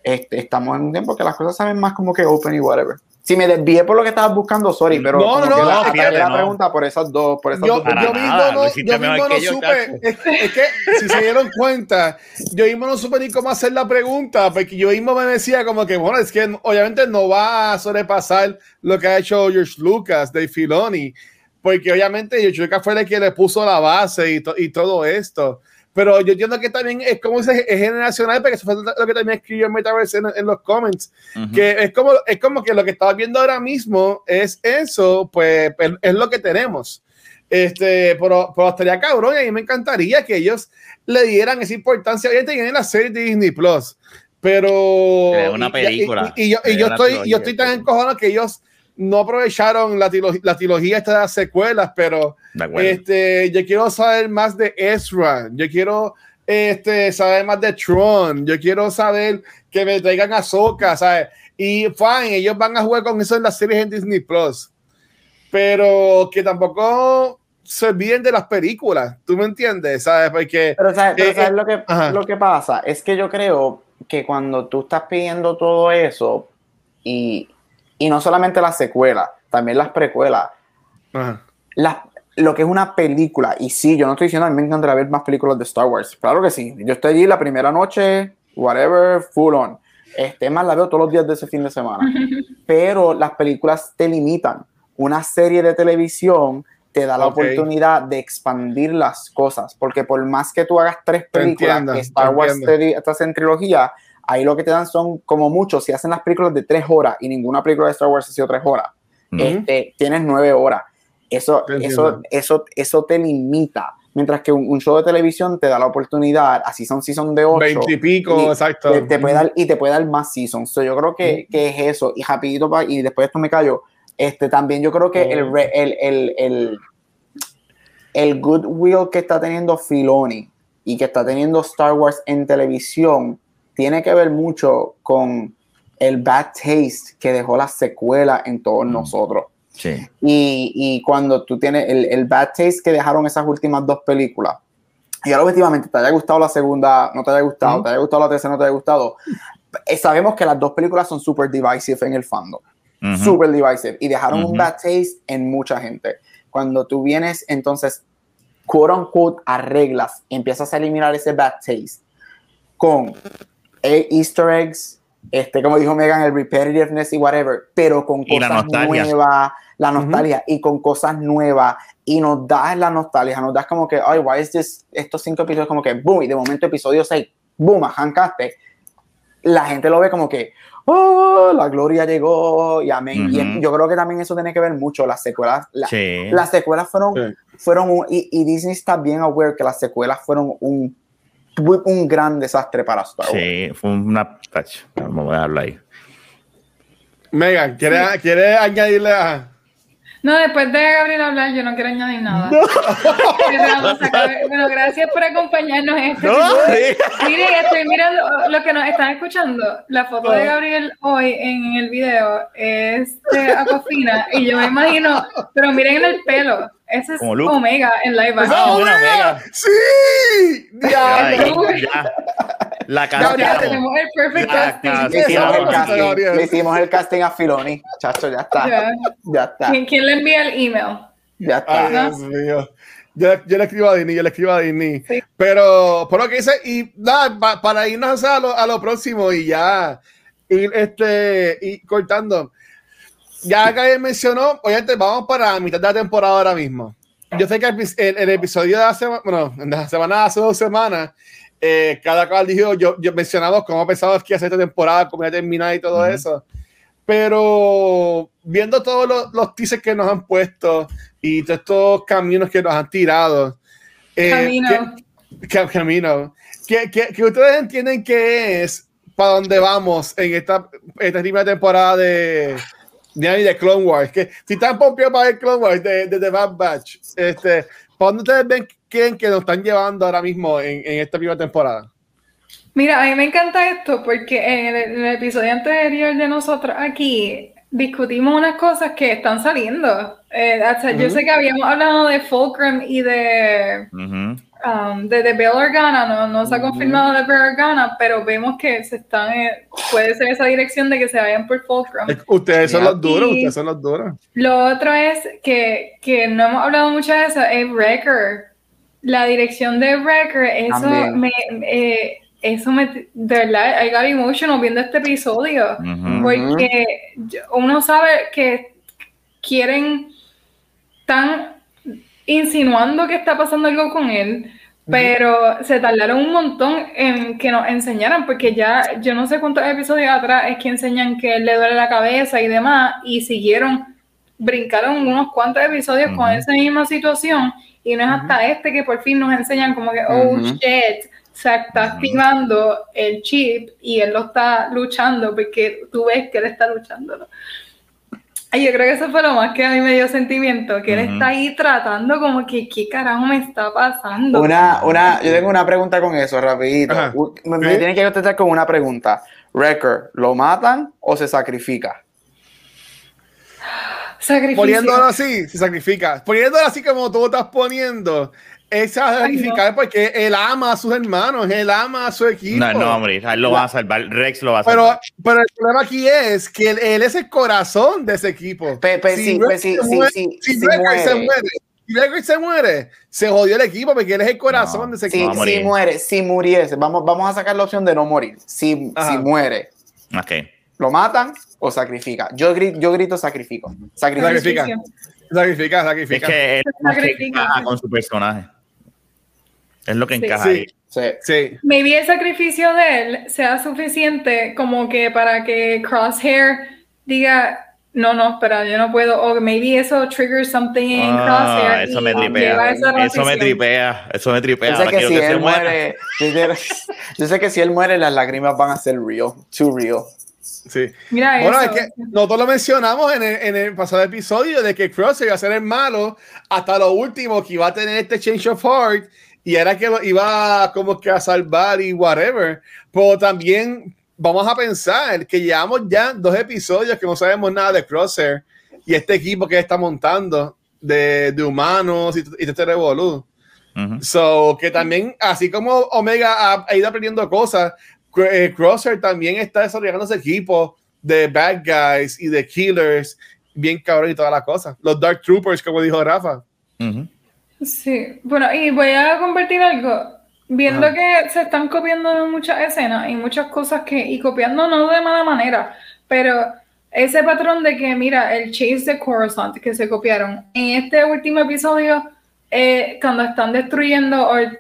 este, estamos en un tiempo que las cosas saben más como que open y whatever. Si me desvié por lo que estabas buscando, sorry, pero no, no, la, fíjate, la pregunta por esas dos, por esas yo, dos. Yo mismo no, yo mismo no supe, es, es, que si se dieron cuenta, yo mismo no supe ni cómo hacer la pregunta, porque yo mismo me decía como que, bueno, es que obviamente no va a sobrepasar lo que ha hecho George Lucas de Filoni, porque obviamente George Lucas fue el que le puso la base y, to, y todo esto. Pero yo entiendo que también es como es generacional, porque eso fue lo que también escribió Metaverse en, en los comments, uh -huh. que es como, es como que lo que estaba viendo ahora mismo es eso, pues es lo que tenemos. Este, pero, pero estaría cabrón y a mí me encantaría que ellos le dieran esa importancia. Obviamente tienen la serie de Disney Plus, pero. Es una película. Y, y, y yo, y yo estoy, yo estoy tan encojonado que ellos no aprovecharon la, trilogía, la trilogía esta de las secuelas, pero este, yo quiero saber más de Ezra, yo quiero este, saber más de Tron, yo quiero saber que me traigan a Soka, ¿sabes? Y fine, ellos van a jugar con eso en las series en Disney Plus, pero que tampoco se olviden de las películas, ¿tú me entiendes? ¿Sabes? Porque, pero sabes, pero sabes eh, lo, que, lo que pasa es que yo creo que cuando tú estás pidiendo todo eso, y, y no solamente las secuelas, también las precuelas, Ajá. las, lo que es una película, y sí, yo no estoy diciendo, a mí me encantaría ver más películas de Star Wars, claro que sí, yo estoy allí la primera noche, whatever, full on, este más la veo todos los días de ese fin de semana, pero las películas te limitan, una serie de televisión te da la Ok. oportunidad de expandir las cosas, porque por más que tú hagas tres películas, entiendo, que Star te Wars te estás en trilogía, ahí lo que te dan son como muchos, si hacen las películas de tres horas y ninguna película de Star Wars ha sido tres horas, este, tienes nueve horas. Eso, Te eso, eso, eso te limita. Mientras que un, un show de televisión te da la oportunidad, así son season de ocho, Veinte y pico, y exacto. te, te puede dar, y te puede dar más seasons. So, yo creo que, que es eso. Y rapidito, pa- y después de esto me callo. Este, también yo creo que Oh. el, re- el, el, el, el goodwill que está teniendo Filoni y que está teniendo Star Wars en televisión tiene que ver mucho con el bad taste que dejó la secuela en todos Mm. nosotros. Sí. Y, y cuando tú tienes el, el bad taste que dejaron esas últimas dos películas, y ahora objetivamente te haya gustado la segunda, no te haya gustado, Ujú. te haya gustado la tercera, no te haya gustado, eh, sabemos que las dos películas son super divisive en el fandom, Ujú. super divisive, y dejaron un bad taste en mucha gente. Cuando tú vienes, entonces, quote unquote, arreglas, empiezas a eliminar ese bad taste con easter eggs, este, como dijo Megan, el repetitiveness y whatever, pero con Y la cosas nostalgia. nuevas, la nostalgia y con cosas nuevas y nos das la nostalgia, nos das como que, ay, why is this, estos cinco episodios como que, boom, y de momento episodio 6, boom, arrancaste, la gente lo ve como que, oh, la gloria llegó y amén. Y Ujú. yo creo que también eso tiene que ver mucho, las secuelas, la- Sí. las secuelas fueron, Sí. fueron un- y, y Disney está bien aware que las secuelas fueron un, un gran desastre para Star Wars. Sí, fue una. Tacho, Vamos a dejarlo ahí. Megan, ¿quieres, ¿quieres añadirle a.? No, después de Gabriel hablar, yo no quiero añadir nada. Bueno, gracias por acompañarnos en este No, sí. Miren, estoy mirando lo que nos están escuchando. La foto de Gabriel hoy en el video es de Aquafina y yo me imagino, pero miren el pelo. Ese es Como Luke. Omega en live Ah, action. una mega. ¡Sí! Ya, ya. La Ya tenemos el perfect casting. hicimos, el casting, Gabriel. le hicimos el casting a Filoni. Chacho, ya está. Ya. Ya está. ¿Quién, quién le envía el email? Ya está. Ay, Dios mío. Yo, yo le escribo a Disney, yo le escribo a Disney. Sí. Pero, por lo que dice, y nada, pa- para irnos a lo, a lo próximo y ya ir este, y cortando. Ya que mencionó, obviamente vamos para la mitad de la temporada ahora mismo. Yo sé que el, el- el episodio de la semana, bueno, de la semana hace dos semanas, eh, cada cual dijo, yo, yo mencionamos cómo pensamos que hacer esta temporada, cómo iba a terminar y todo Ujú. eso. Pero viendo todos los, los teasers que nos han puesto y todos estos caminos que nos han tirado, eh, Camino. ¿qué- qué- camino. ¿Qué, qué- qué ustedes entienden que es para dónde vamos en esta, esta primera temporada de, de, de Clone Wars? Que si están pompeados para ver Clone Wars de, The Bad Batch, este, ¿para dónde ustedes ven creen que nos están llevando ahora mismo en, en esta primera temporada? Mira, a mí me encanta esto porque en el episodio anterior de nosotros aquí discutimos unas cosas que están saliendo. Eh, sea, Yo sé que habíamos hablado de Fulcrum y de, um, de, de Bail Organa, no, no se ha confirmado de Bail Organa, pero vemos que se están, eh, puede ser esa dirección de que se vayan por Fulcrum. Ustedes son los duros, ustedes son los duros. Lo otro es que, que no hemos hablado mucho de eso, es Wrecker. La dirección de Wrecker, eso También. me, eh, eso me, de verdad, I got emotional viendo este episodio. Ujú. Porque yo- uno sabe que quieren, están insinuando que está pasando algo con él, pero se tardaron un montón en que nos enseñaran, porque ya yo no sé cuántos episodios atrás es que enseñan que él le duele la cabeza y demás, y siguieron, brincaron unos cuantos episodios con Ujú. esa misma situación, y no es hasta este que por fin nos enseñan como que, oh shit, se está activando el chip y él lo está luchando porque tú ves que él está luchando. ¿no? Ay, yo creo que eso fue lo más que a mí me dio sentimiento, que él está ahí tratando como que, ¿qué carajo me está pasando? Una, una, yo tengo una pregunta con eso, rapidito. Me, me ¿Sí? tienen que contestar con una pregunta. Wrecker, ¿lo matan o se sacrifica? Sacrificio. Poniéndolo así, se sacrifica. Poniéndolo así como tú estás poniendo, él se va a sacrificar porque él ama a sus hermanos, él ama a su equipo. No, no va a morir. A él lo va a salvar. Rex lo va a Pero, salvar. pero el problema aquí es que él, él es el corazón de ese equipo. Pe- pe- sí, Rex sí, se sí, muere- sí, si sí Rex se muere. si Rex se muere, se jodió el equipo porque él es el corazón No, de ese Si, equipo. morir. si muere, si muriese, vamos, vamos a sacar la opción de no morir. Si, Ajá. si muere, Ok. ¿lo matan o sacrifica? Yo grito, yo grito sacrifico. Sacrifica. Sacrifica, Es sacrifica. que él no se Sacrifica. con su personaje. Es lo que Sí. encaja Sí. ahí. Sí. Sí. Maybe el sacrificio de él sea suficiente como que para que Crosshair diga, no, no, espera, yo no puedo, o maybe eso triggers something in Ah, Crosshair. eso y me lleva tripea. Eso me tripea. Eso me tripea. Yo sé Ahora que si que él muere, yo sé- yo sé que si él muere, las lágrimas van a ser real, too real. Sí. Mira Bueno, eso. es que nosotros lo mencionamos en el, en el pasado episodio de que Cross iba a ser el malo hasta lo último, que iba a tener este change of heart y era que lo iba como que a salvar y whatever. Pero también vamos a pensar que llevamos ya dos episodios que no sabemos nada de Crosshair y este equipo que está montando de, de humanos y, y este revolú. So, que también, así como Omega ha, ha ido aprendiendo cosas, eh, Crosser también está desarrollando ese equipo de bad guys y de killers, bien cabrón y todas las cosas. Los Dark Troopers, como dijo Rafa. Ujú. Sí, bueno, y voy a compartir algo. Viendo que se están copiando de muchas escenas y muchas cosas que, y copiando no de mala manera, pero ese patrón de que, mira, el chase de Coruscant que se copiaron en este último episodio, eh, cuando están destruyendo o eh,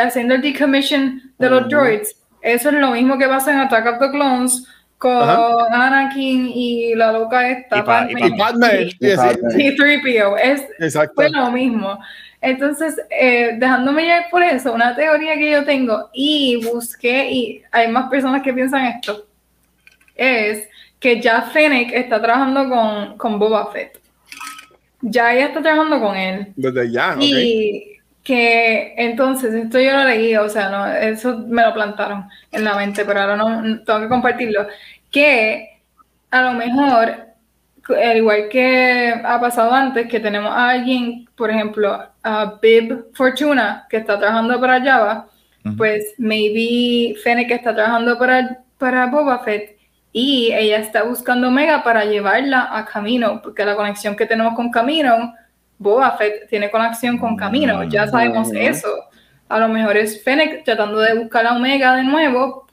haciendo el decommission de los droids, eso es lo mismo que pasa en Attack of the Clones con Ajá. Anakin y la loca esta, Y pa- y Padme. Y Batman, Y- sí, sí, Padme. y 3PO. Es, exacto. fue lo mismo. Entonces, eh, dejándome llevar por eso, una teoría que yo tengo y busqué, y hay más personas que piensan esto, es que ya Fennec está trabajando con, con Boba Fett. Ya ella está trabajando con él. Desde ya, ok. Y que entonces, esto yo lo leí, o sea, no, eso me lo plantaron en la mente, pero ahora no, no- tengo que compartirlo. Que a lo mejor, al igual que ha pasado antes, que tenemos a alguien, por ejemplo, a Bib Fortuna, que está trabajando para Java, Ujú. pues maybe Fennec está trabajando para, para Boba Fett y ella está buscando Omega para llevarla a Camino, porque la conexión que tenemos con Camino, Boba Fett tiene conexión con Camino, ya sabemos Mm. eso. A lo mejor es Fennec tratando de buscar a Omega de nuevo,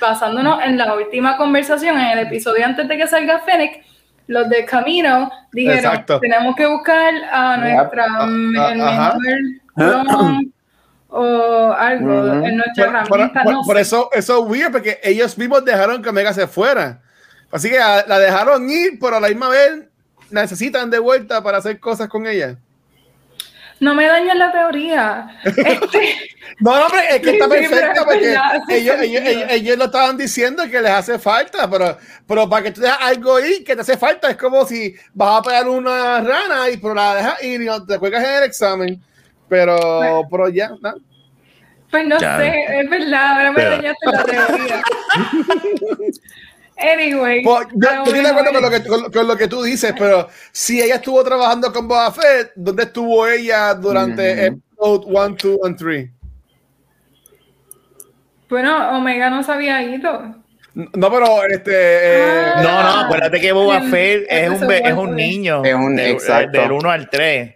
basándonos en la última conversación, en el episodio antes de que salga Fennec, los de Camino dijeron, Exacto. tenemos que buscar a nuestra, o algo en nuestra Por, por- herramienta, por- no por sé. eso, eso es weird, porque ellos mismos dejaron que Omega se fuera. Así que la dejaron ir, pero a la misma vez necesitan de vuelta para hacer cosas con ella. No me dañes la teoría. Este, No, no, hombre, es que está pero perfecta es porque verdad, ellos, ellos, ellos- ellos lo estaban diciendo que les hace falta, pero, pero para que tú dejas algo ahí que te hace falta, es como si vas a pegar una rana y pero la dejas ir y no te cuelgas en el examen. Pero, Bueno. pero ya, ¿no? pues no Ya. sé, es verdad, ahora me Pero- dañaste la teoría. Anyway. Pues, yo, estoy de acuerdo con lo, que, con, con lo que tú dices, pero si ella estuvo trabajando con Boba Fett, ¿dónde estuvo ella durante Ujú. episode 1, 2 and 3? Bueno, Omega no se había ido. No, pero este. eh, Ah. No, no, acuérdate que Boba En- Fett es un, es un niño. Es un- del, exacto. Del 1 al 3.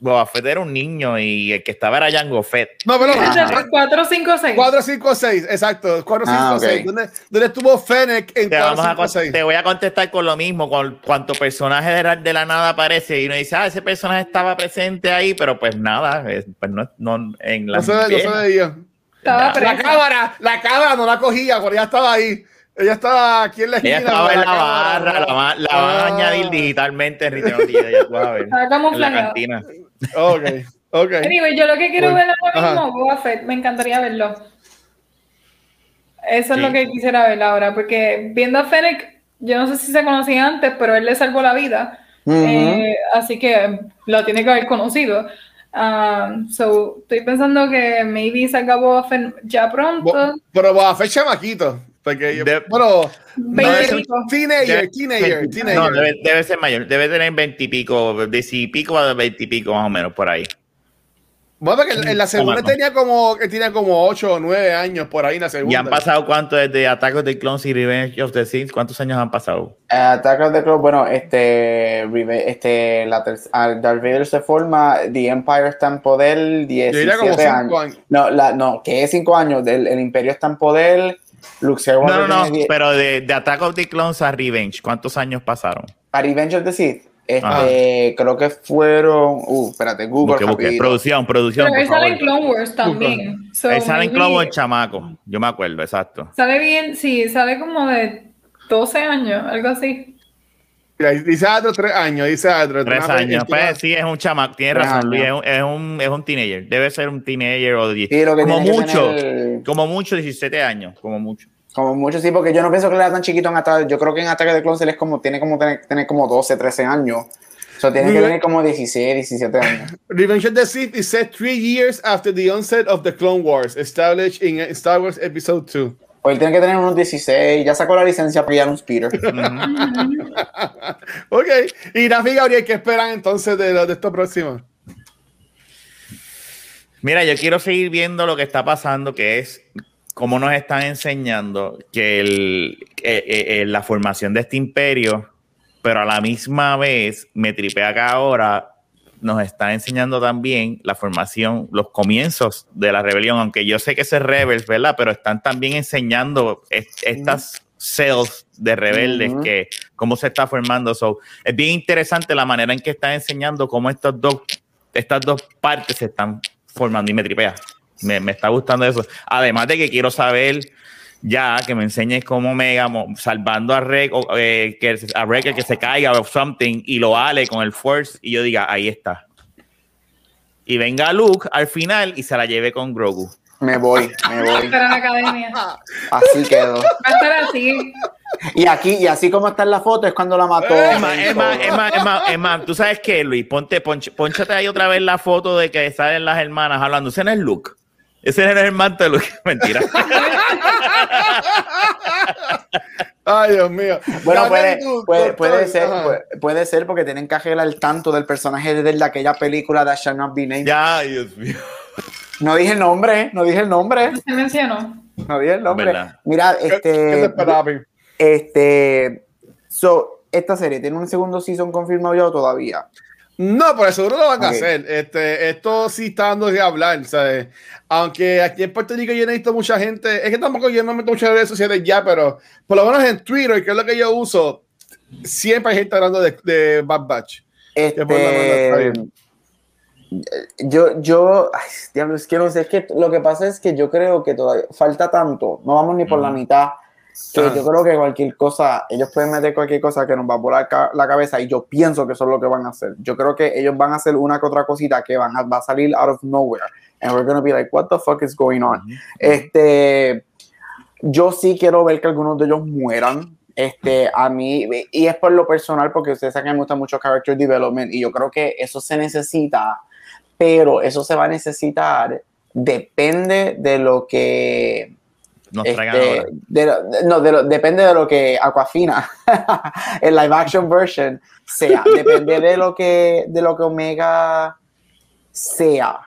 Boba Fett era un niño y el que estaba era Jango Fett. no, pero. Ajá. 4, 5, 6. 4, 5, 6, exacto. 4, 5, Ah, ok. 6. ¿Dónde, ¿Dónde estuvo Fennec en Te, 4, vamos a 5, con- 6? te voy a contestar con lo mismo, con cuánto personaje de la, de la nada aparece y uno dice, ah, ese personaje estaba presente ahí, pero pues nada, es- pues no, no en la No sé, no sé de ella. Estaba La La cámara, la cámara no la cogía, porque ella estaba ahí. Ella estaba aquí en la esquina. Ella estaba en la cámara, barra, no. la, la van a Ah. añadir digitalmente the Jedi, ya tú vas a ver. Estaba En la cantina. Ok, ok. Anyway, yo lo que quiero ver ahora mismo, Boba Fett, me encantaría verlo. Eso es lo que quisiera ver ahora, porque viendo a Fennec, yo no sé si se conocía antes, pero él le salvó la vida. Eh, así que lo tiene que haber conocido. Um, so, estoy pensando que maybe salga Boba Fett ya pronto. Bo- Pero Boba Fett chamaquito. Porque yo, De- bueno, debe ser- teenager, Debe- teenager, teenager. No, debe, debe ser mayor, debe tener veintipico, pico a veintipico más o menos por ahí. Bueno, porque en- en la segunda tenía como, tenía como 8 o 9 años por ahí en la segunda. ¿Y han pasado cuánto desde Attack of the Clones y Revenge of the Sith? ¿Cuántos años han pasado? Eh, Attack of the Clones, bueno, este, este la ah, Darth Vader se forma, The Empire está en poder, Yo diría como 17 5 años. años. No, la, no, que es 5 años, el, el Imperio está en poder, Luke Skywalker No, no, no, tiene 10 pero de, de Attack of the Clones a Revenge, ¿cuántos años pasaron? a Revenge of the Sith, este, creo que fueron, uh, espérate, Google, Busque, busque. Producción, producción, Pero por él sale en. Clone Wars también. So, Él sale en Clone Wars chamaco. Yo me acuerdo, exacto. Sale bien, sí, sale como de 12 años, algo así. Dice otro 3 años, dice otro. Tres años. Pues sí, es un chamaco. Tiene Tres razón, Luis. Es un, es, un, es un teenager. Debe ser un teenager o Sí, como mucho. tener- Como mucho, 17 años. Como mucho. Como mucho, sí, porque yo no pienso que le era tan chiquito en Attack. Yo creo que en Ataque de Clones él es como, tiene como tener, tener como 12, 13 años. O sea, tiene que tener como 16, 17 años. Revenge of the Sith is set three years after the onset of the Clone Wars, established in Star Wars Episode 2. O él tiene que tener unos 16, ya sacó la licencia para ir a un speeder. Ok. Y Rafi Gabriel, ¿qué esperan entonces de, de esto próximo? Mira, yo quiero seguir viendo lo que está pasando, que es cómo nos están enseñando que el, eh, eh, eh, la formación de este imperio, pero a la misma vez me tripea que ahora nos está enseñando también la formación, los comienzos de la rebelión, aunque yo sé que es Rebels, ¿verdad? Pero están también enseñando est- estas cells de rebeldes que cómo se está formando. So, es bien interesante la manera en que están enseñando cómo estos dos, estas dos partes se están formando y me tripea. Me, me está gustando eso. Además de que quiero saber ya que me enseñes cómo Mega salvando a Rek, o, eh, que, a Rek que se caiga o something y lo ale con el Force y yo diga, ahí está. Y venga Luke al final y se la lleve con Grogu. Me voy, me voy. Pero en la academia. Así quedó. Va a estar así. Y aquí, y así como está en la foto, es cuando la mató. Es más, es más, es más, es más, es más, tú sabes qué, Luis, ponte, ponch- ponchate ahí otra vez la foto de que salen las hermanas hablando. Ese no es Luke. Ese no es el manto de Luke. Mentira. Ay, Dios mío. Bueno, puede, puede, puede ser, puede, puede ser porque tienen que arreglar el tanto del personaje de aquella película de Shall Not Be Named. ya, Dios mío. No dije el nombre, no dije el nombre, Se mencionó. no dije el nombre. Verdad. Mira, ¿Qué- ¿Qué te este, este, so, esta serie tiene un segundo season confirmado ya o todavía. No, por eso no lo van a hacer. Este, esto sí está dando de hablar, ¿sabes? Aunque aquí en Puerto Rico yo no he visto mucha gente, es que tampoco yo no me meto mucho en redes sociales ya, pero por lo menos en Twitter, que es lo que yo uso, siempre hay gente hablando de, de Bad Batch. Este, yo, yo, ay, diablo, es que no sé, es que lo que pasa es que yo creo que todavía falta tanto, no vamos ni por la mitad, que Ah. yo creo que cualquier cosa, ellos pueden meter cualquier cosa que nos va a volar ca- la cabeza y yo pienso que eso es lo que van a hacer. Yo creo que ellos van a hacer una que otra cosita que van a, va a salir out of nowhere. And we're gonna be like, what the fuck is going on? Este, yo sí quiero ver que algunos de ellos mueran. Este, a mí, y es por lo personal, porque ustedes saben que me gusta mucho character development, y yo creo que eso se necesita, pero eso se va a necesitar, depende de lo que. Nos traigan este, ahora. de lo- de- no, de lo- depende de lo que Aquafina, en live action version, sea. Depende de lo que, de lo que Omega sea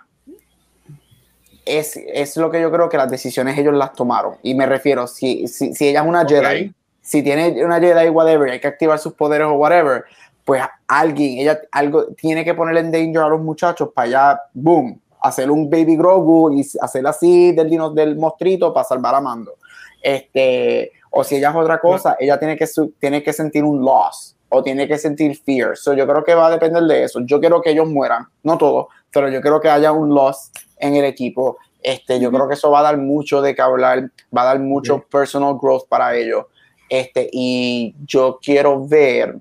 es, es lo que yo creo que las decisiones ellos las tomaron. Y me refiero, si, si, si ella es una Jedi, si tiene una Jedi, whatever, hay que activar sus poderes o whatever, pues alguien, ella algo tiene que ponerle en danger a los muchachos para allá, boom, hacer un baby Grogu y hacer así del, del mostrito para salvar a Mando. Este, o si ella es otra cosa, ella tiene que, tiene que sentir un loss o tiene que sentir fear. So, yo creo que va a depender de eso. Yo quiero que ellos mueran, no todos, pero yo creo que haya un loss en el equipo. Este, yo creo que eso va a dar mucho de qué hablar, va a dar mucho personal growth para ellos. Este, y yo quiero ver,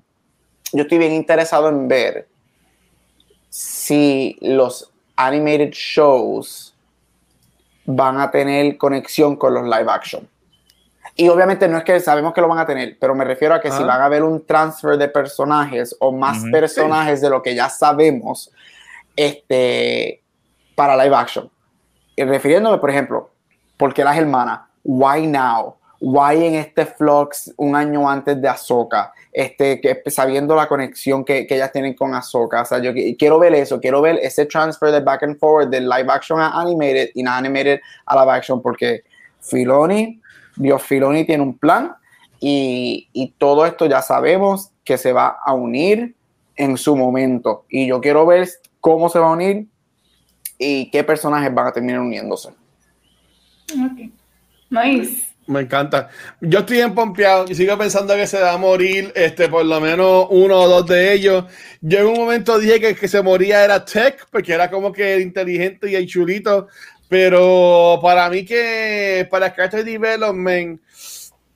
yo estoy bien interesado en ver si los animated shows van a tener conexión con los live action. Y obviamente no es que sabemos que lo van a tener, pero me refiero a que si Ah. van a haber un transfer de personajes o más Ujú. personajes de lo que ya sabemos este, para live action. Y refiriéndome, por ejemplo, ¿por qué las hermanas? Why now? Why en este flux un año antes de Ahsoka, este, que, sabiendo la conexión que, que ellas tienen con Ahsoka. O sea, yo quiero ver eso, quiero ver ese transfer de back and forward de live action a animated y no animated a live action, porque Filoni, Dios Filoni tiene un plan y, y todo esto ya sabemos que se va a unir en su momento. Y yo quiero ver cómo se va a unir y qué personajes van a terminar uniéndose. Ok. Nice. Me encanta. Yo estoy empompeado y sigo pensando que se va a morir este, por lo menos uno o dos de ellos. Yo en un momento dije que el que se moría era Tech, porque era como que inteligente y el chulito. Pero para mí que para Character Development,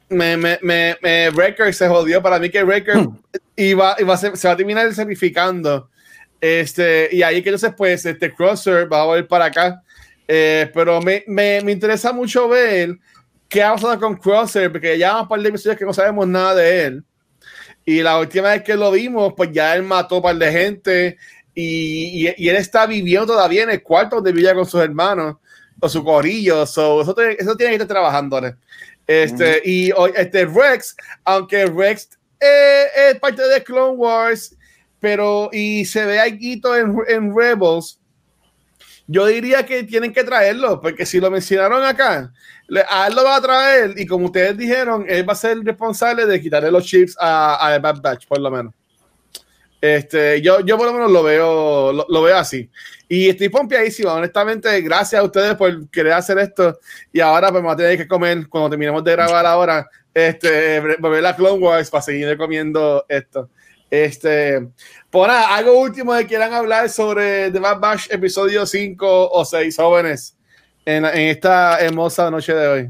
me, me, me, me Wrecker se jodió. Para mí que Wrecker hmm. iba, iba a se va a terminar sacrificando. Este, y ahí que entonces, pues, este Crosser va a volver para acá. Eh, pero me, me, me interesa mucho ver qué ha pasado con Crosser, porque ya un par de episodios que no sabemos nada de él. Y la última vez que lo vimos, pues ya él mató a un par de gente y, y, él está viviendo todavía en el cuarto donde vivía con sus hermanos o su corillo. So, eso, eso, tiene que estar trabajando. Este, Y este Rex, aunque Rex eh, es parte de Clone Wars, pero y se ve aquí en, en Rebels, yo diría que tienen que traerlo, porque si lo mencionaron acá, él lo va a traer y como ustedes dijeron, él va a ser responsable de quitarle los chips a, a Bad Batch, por lo menos. Este, yo, yo por lo menos lo veo, lo, veo así. Y estoy pompeadísimo, honestamente, gracias a ustedes por querer hacer esto. Y ahora pues voy a tener que comer, cuando terminemos de grabar ahora, este, volver a Clone Wars para seguir comiendo esto. Este, por nada, algo último de quieran hablar sobre The Bad Batch episodio 5 o 6 jóvenes en, en esta hermosa noche de hoy.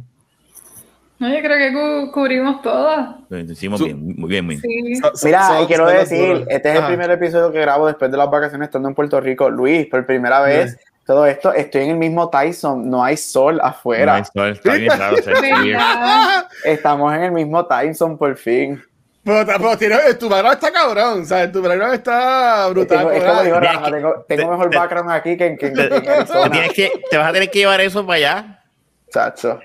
No, yo creo que cubrimos todo. Lo hicimos bien, muy bien, muy bien. Mira, quiero decir, este es el primer episodio que grabo después de las vacaciones estando en Puerto Rico. Luis, por primera vez, todo esto, estoy en el mismo Tyson, no hay sol afuera. No hay sol, está bien claro. Estamos en el mismo Tyson por fin. Pero, pero tiene, tu background está cabrón, o sea, tu background está brutal. Es, como dijo Rafa, tengo, tengo mejor background aquí que en, que, Tienes que, te vas a tener que llevar eso para allá. Chacho.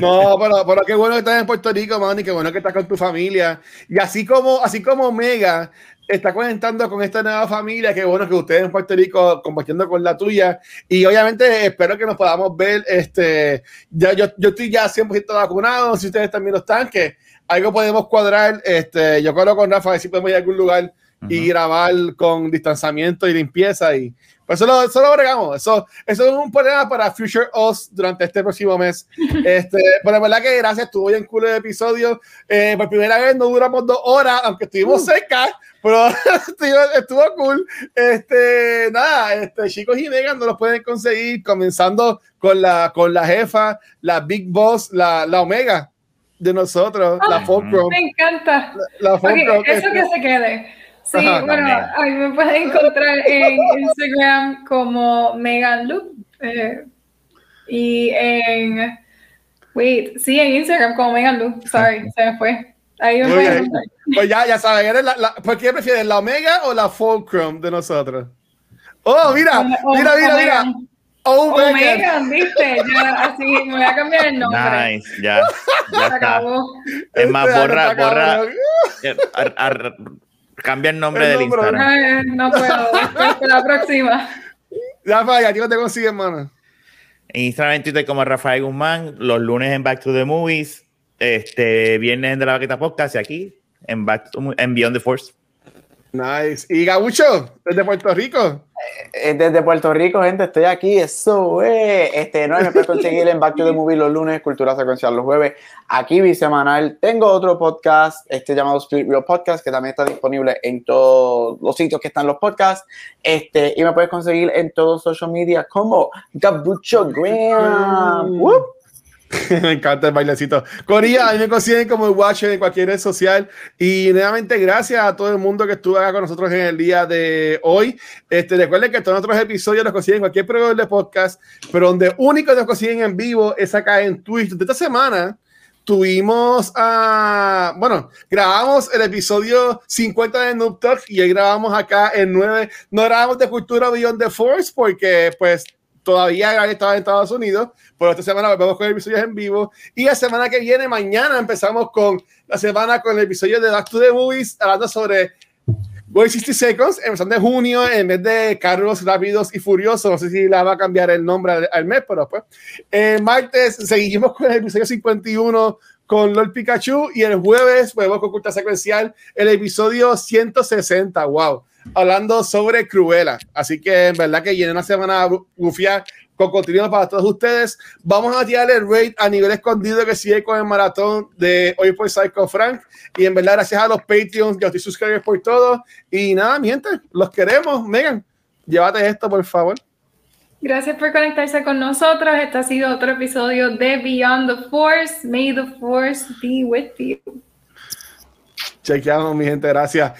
No, pero, pero qué bueno que estás en Puerto Rico, man, y qué bueno que estás con tu familia. Y así como, así como Mega está conectando con esta nueva familia, qué bueno que ustedes en Puerto Rico compartiendo con la tuya. Y obviamente espero que nos podamos ver. Este, ya, yo, yo estoy ya 100% vacunado, si ustedes también lo están, que algo podemos cuadrar. Este, yo creo con Rafa a ver si podemos ir a algún lugar y grabar con distanciamiento y limpieza. Y pues eso lo, eso lo agregamos. Eso, eso es un problema para Future Us durante este próximo mes. Este, pero la verdad que gracias, estuvo bien cool el episodio. Eh, por primera vez no duramos dos horas, aunque estuvimos uh. cerca, pero estuvo, cool. Este, nada, este, chicos y Megan no los pueden conseguir comenzando con la, con la jefa, la Big Boss, la, la Omega de nosotros, la ah, Fulcrum. Me encanta. La, eso que se quede. Sí, bueno, a mí me pueden encontrar en Instagram como Megan Loop. Eh, y en. Wait, sí, en Instagram como Megan Loop. Sorry, se me fue. Ahí me. Pues ya, ya saben, ¿eres la, la, ¿por qué prefieres, la Omega o la Fulcrum de nosotros? Oh, mira, mira, mira, mira. Oh, Megan, viste, ya, así me voy a cambiar el nombre. Nice, ya, ya está. Es más, este borra, borra, eh, cambia el nombre del Instagram. no puedo, hasta la próxima. Rafael, ¿a ti no te consigues, hermano? En Instagram, en Twitter como Rafael Guzmán, los lunes en Back to the Movies, este viernes en De la Baqueta Podcast y aquí en, Back to, en Beyond the Force. Nice. ¿Y Gabucho, desde Puerto Rico? Eh, eh, desde Puerto Rico, gente, estoy aquí. Eso es. Este, no me puedes conseguir en Back to the Movie los lunes, Cultura Secuencial los jueves. Aquí bisemanal. Tengo otro podcast, este llamado Spirit Real Podcast, que también está disponible en todos los sitios que están los podcasts. Este, y me puedes conseguir en todos social media como Gabucho Graham. me encanta el bailecito. Coría, a mí me consiguen como el Watcher en cualquier red social. Y nuevamente, gracias a todo el mundo que estuvo acá con nosotros en el día de hoy. Este, recuerden que todos nuestros episodios los consiguen en cualquier programa de podcast, pero donde único nos consiguen en vivo es acá en Twitch. De esta semana tuvimos a. bueno, grabamos el episodio 50 de Noob Talk y ahí grabamos acá en 9. No grabamos de Cultura Beyond the Force porque, pues, todavía estaba en Estados Unidos, pero esta semana volvemos con episodios en vivo. Y la semana que viene, mañana, empezamos con la semana con el episodio de Back to the Movies, hablando sobre Voy 60 Seconds, empezando de junio, en vez de Carros Rápidos y Furiosos. No sé si la va a cambiar el nombre al, mes, pero pues. El martes seguimos con el episodio 51 con Lord Pikachu y el jueves podemos con Cultura Secuencial el episodio 160. Wow hablando sobre Cruella. Así que en verdad que viene una semana bufiar con contenido para todos ustedes. Vamos a tirar el raid a nivel escondido que sigue con el maratón de hoy por Psycho Frank. Y en verdad, gracias a los Patreons y a los por todo. Y nada, miente, los queremos. Megan, llévate esto, por favor. Gracias por conectarse con nosotros. Este ha sido otro episodio de Beyond the Force. May the Force be with you. Chequeamos, mi gente. Gracias.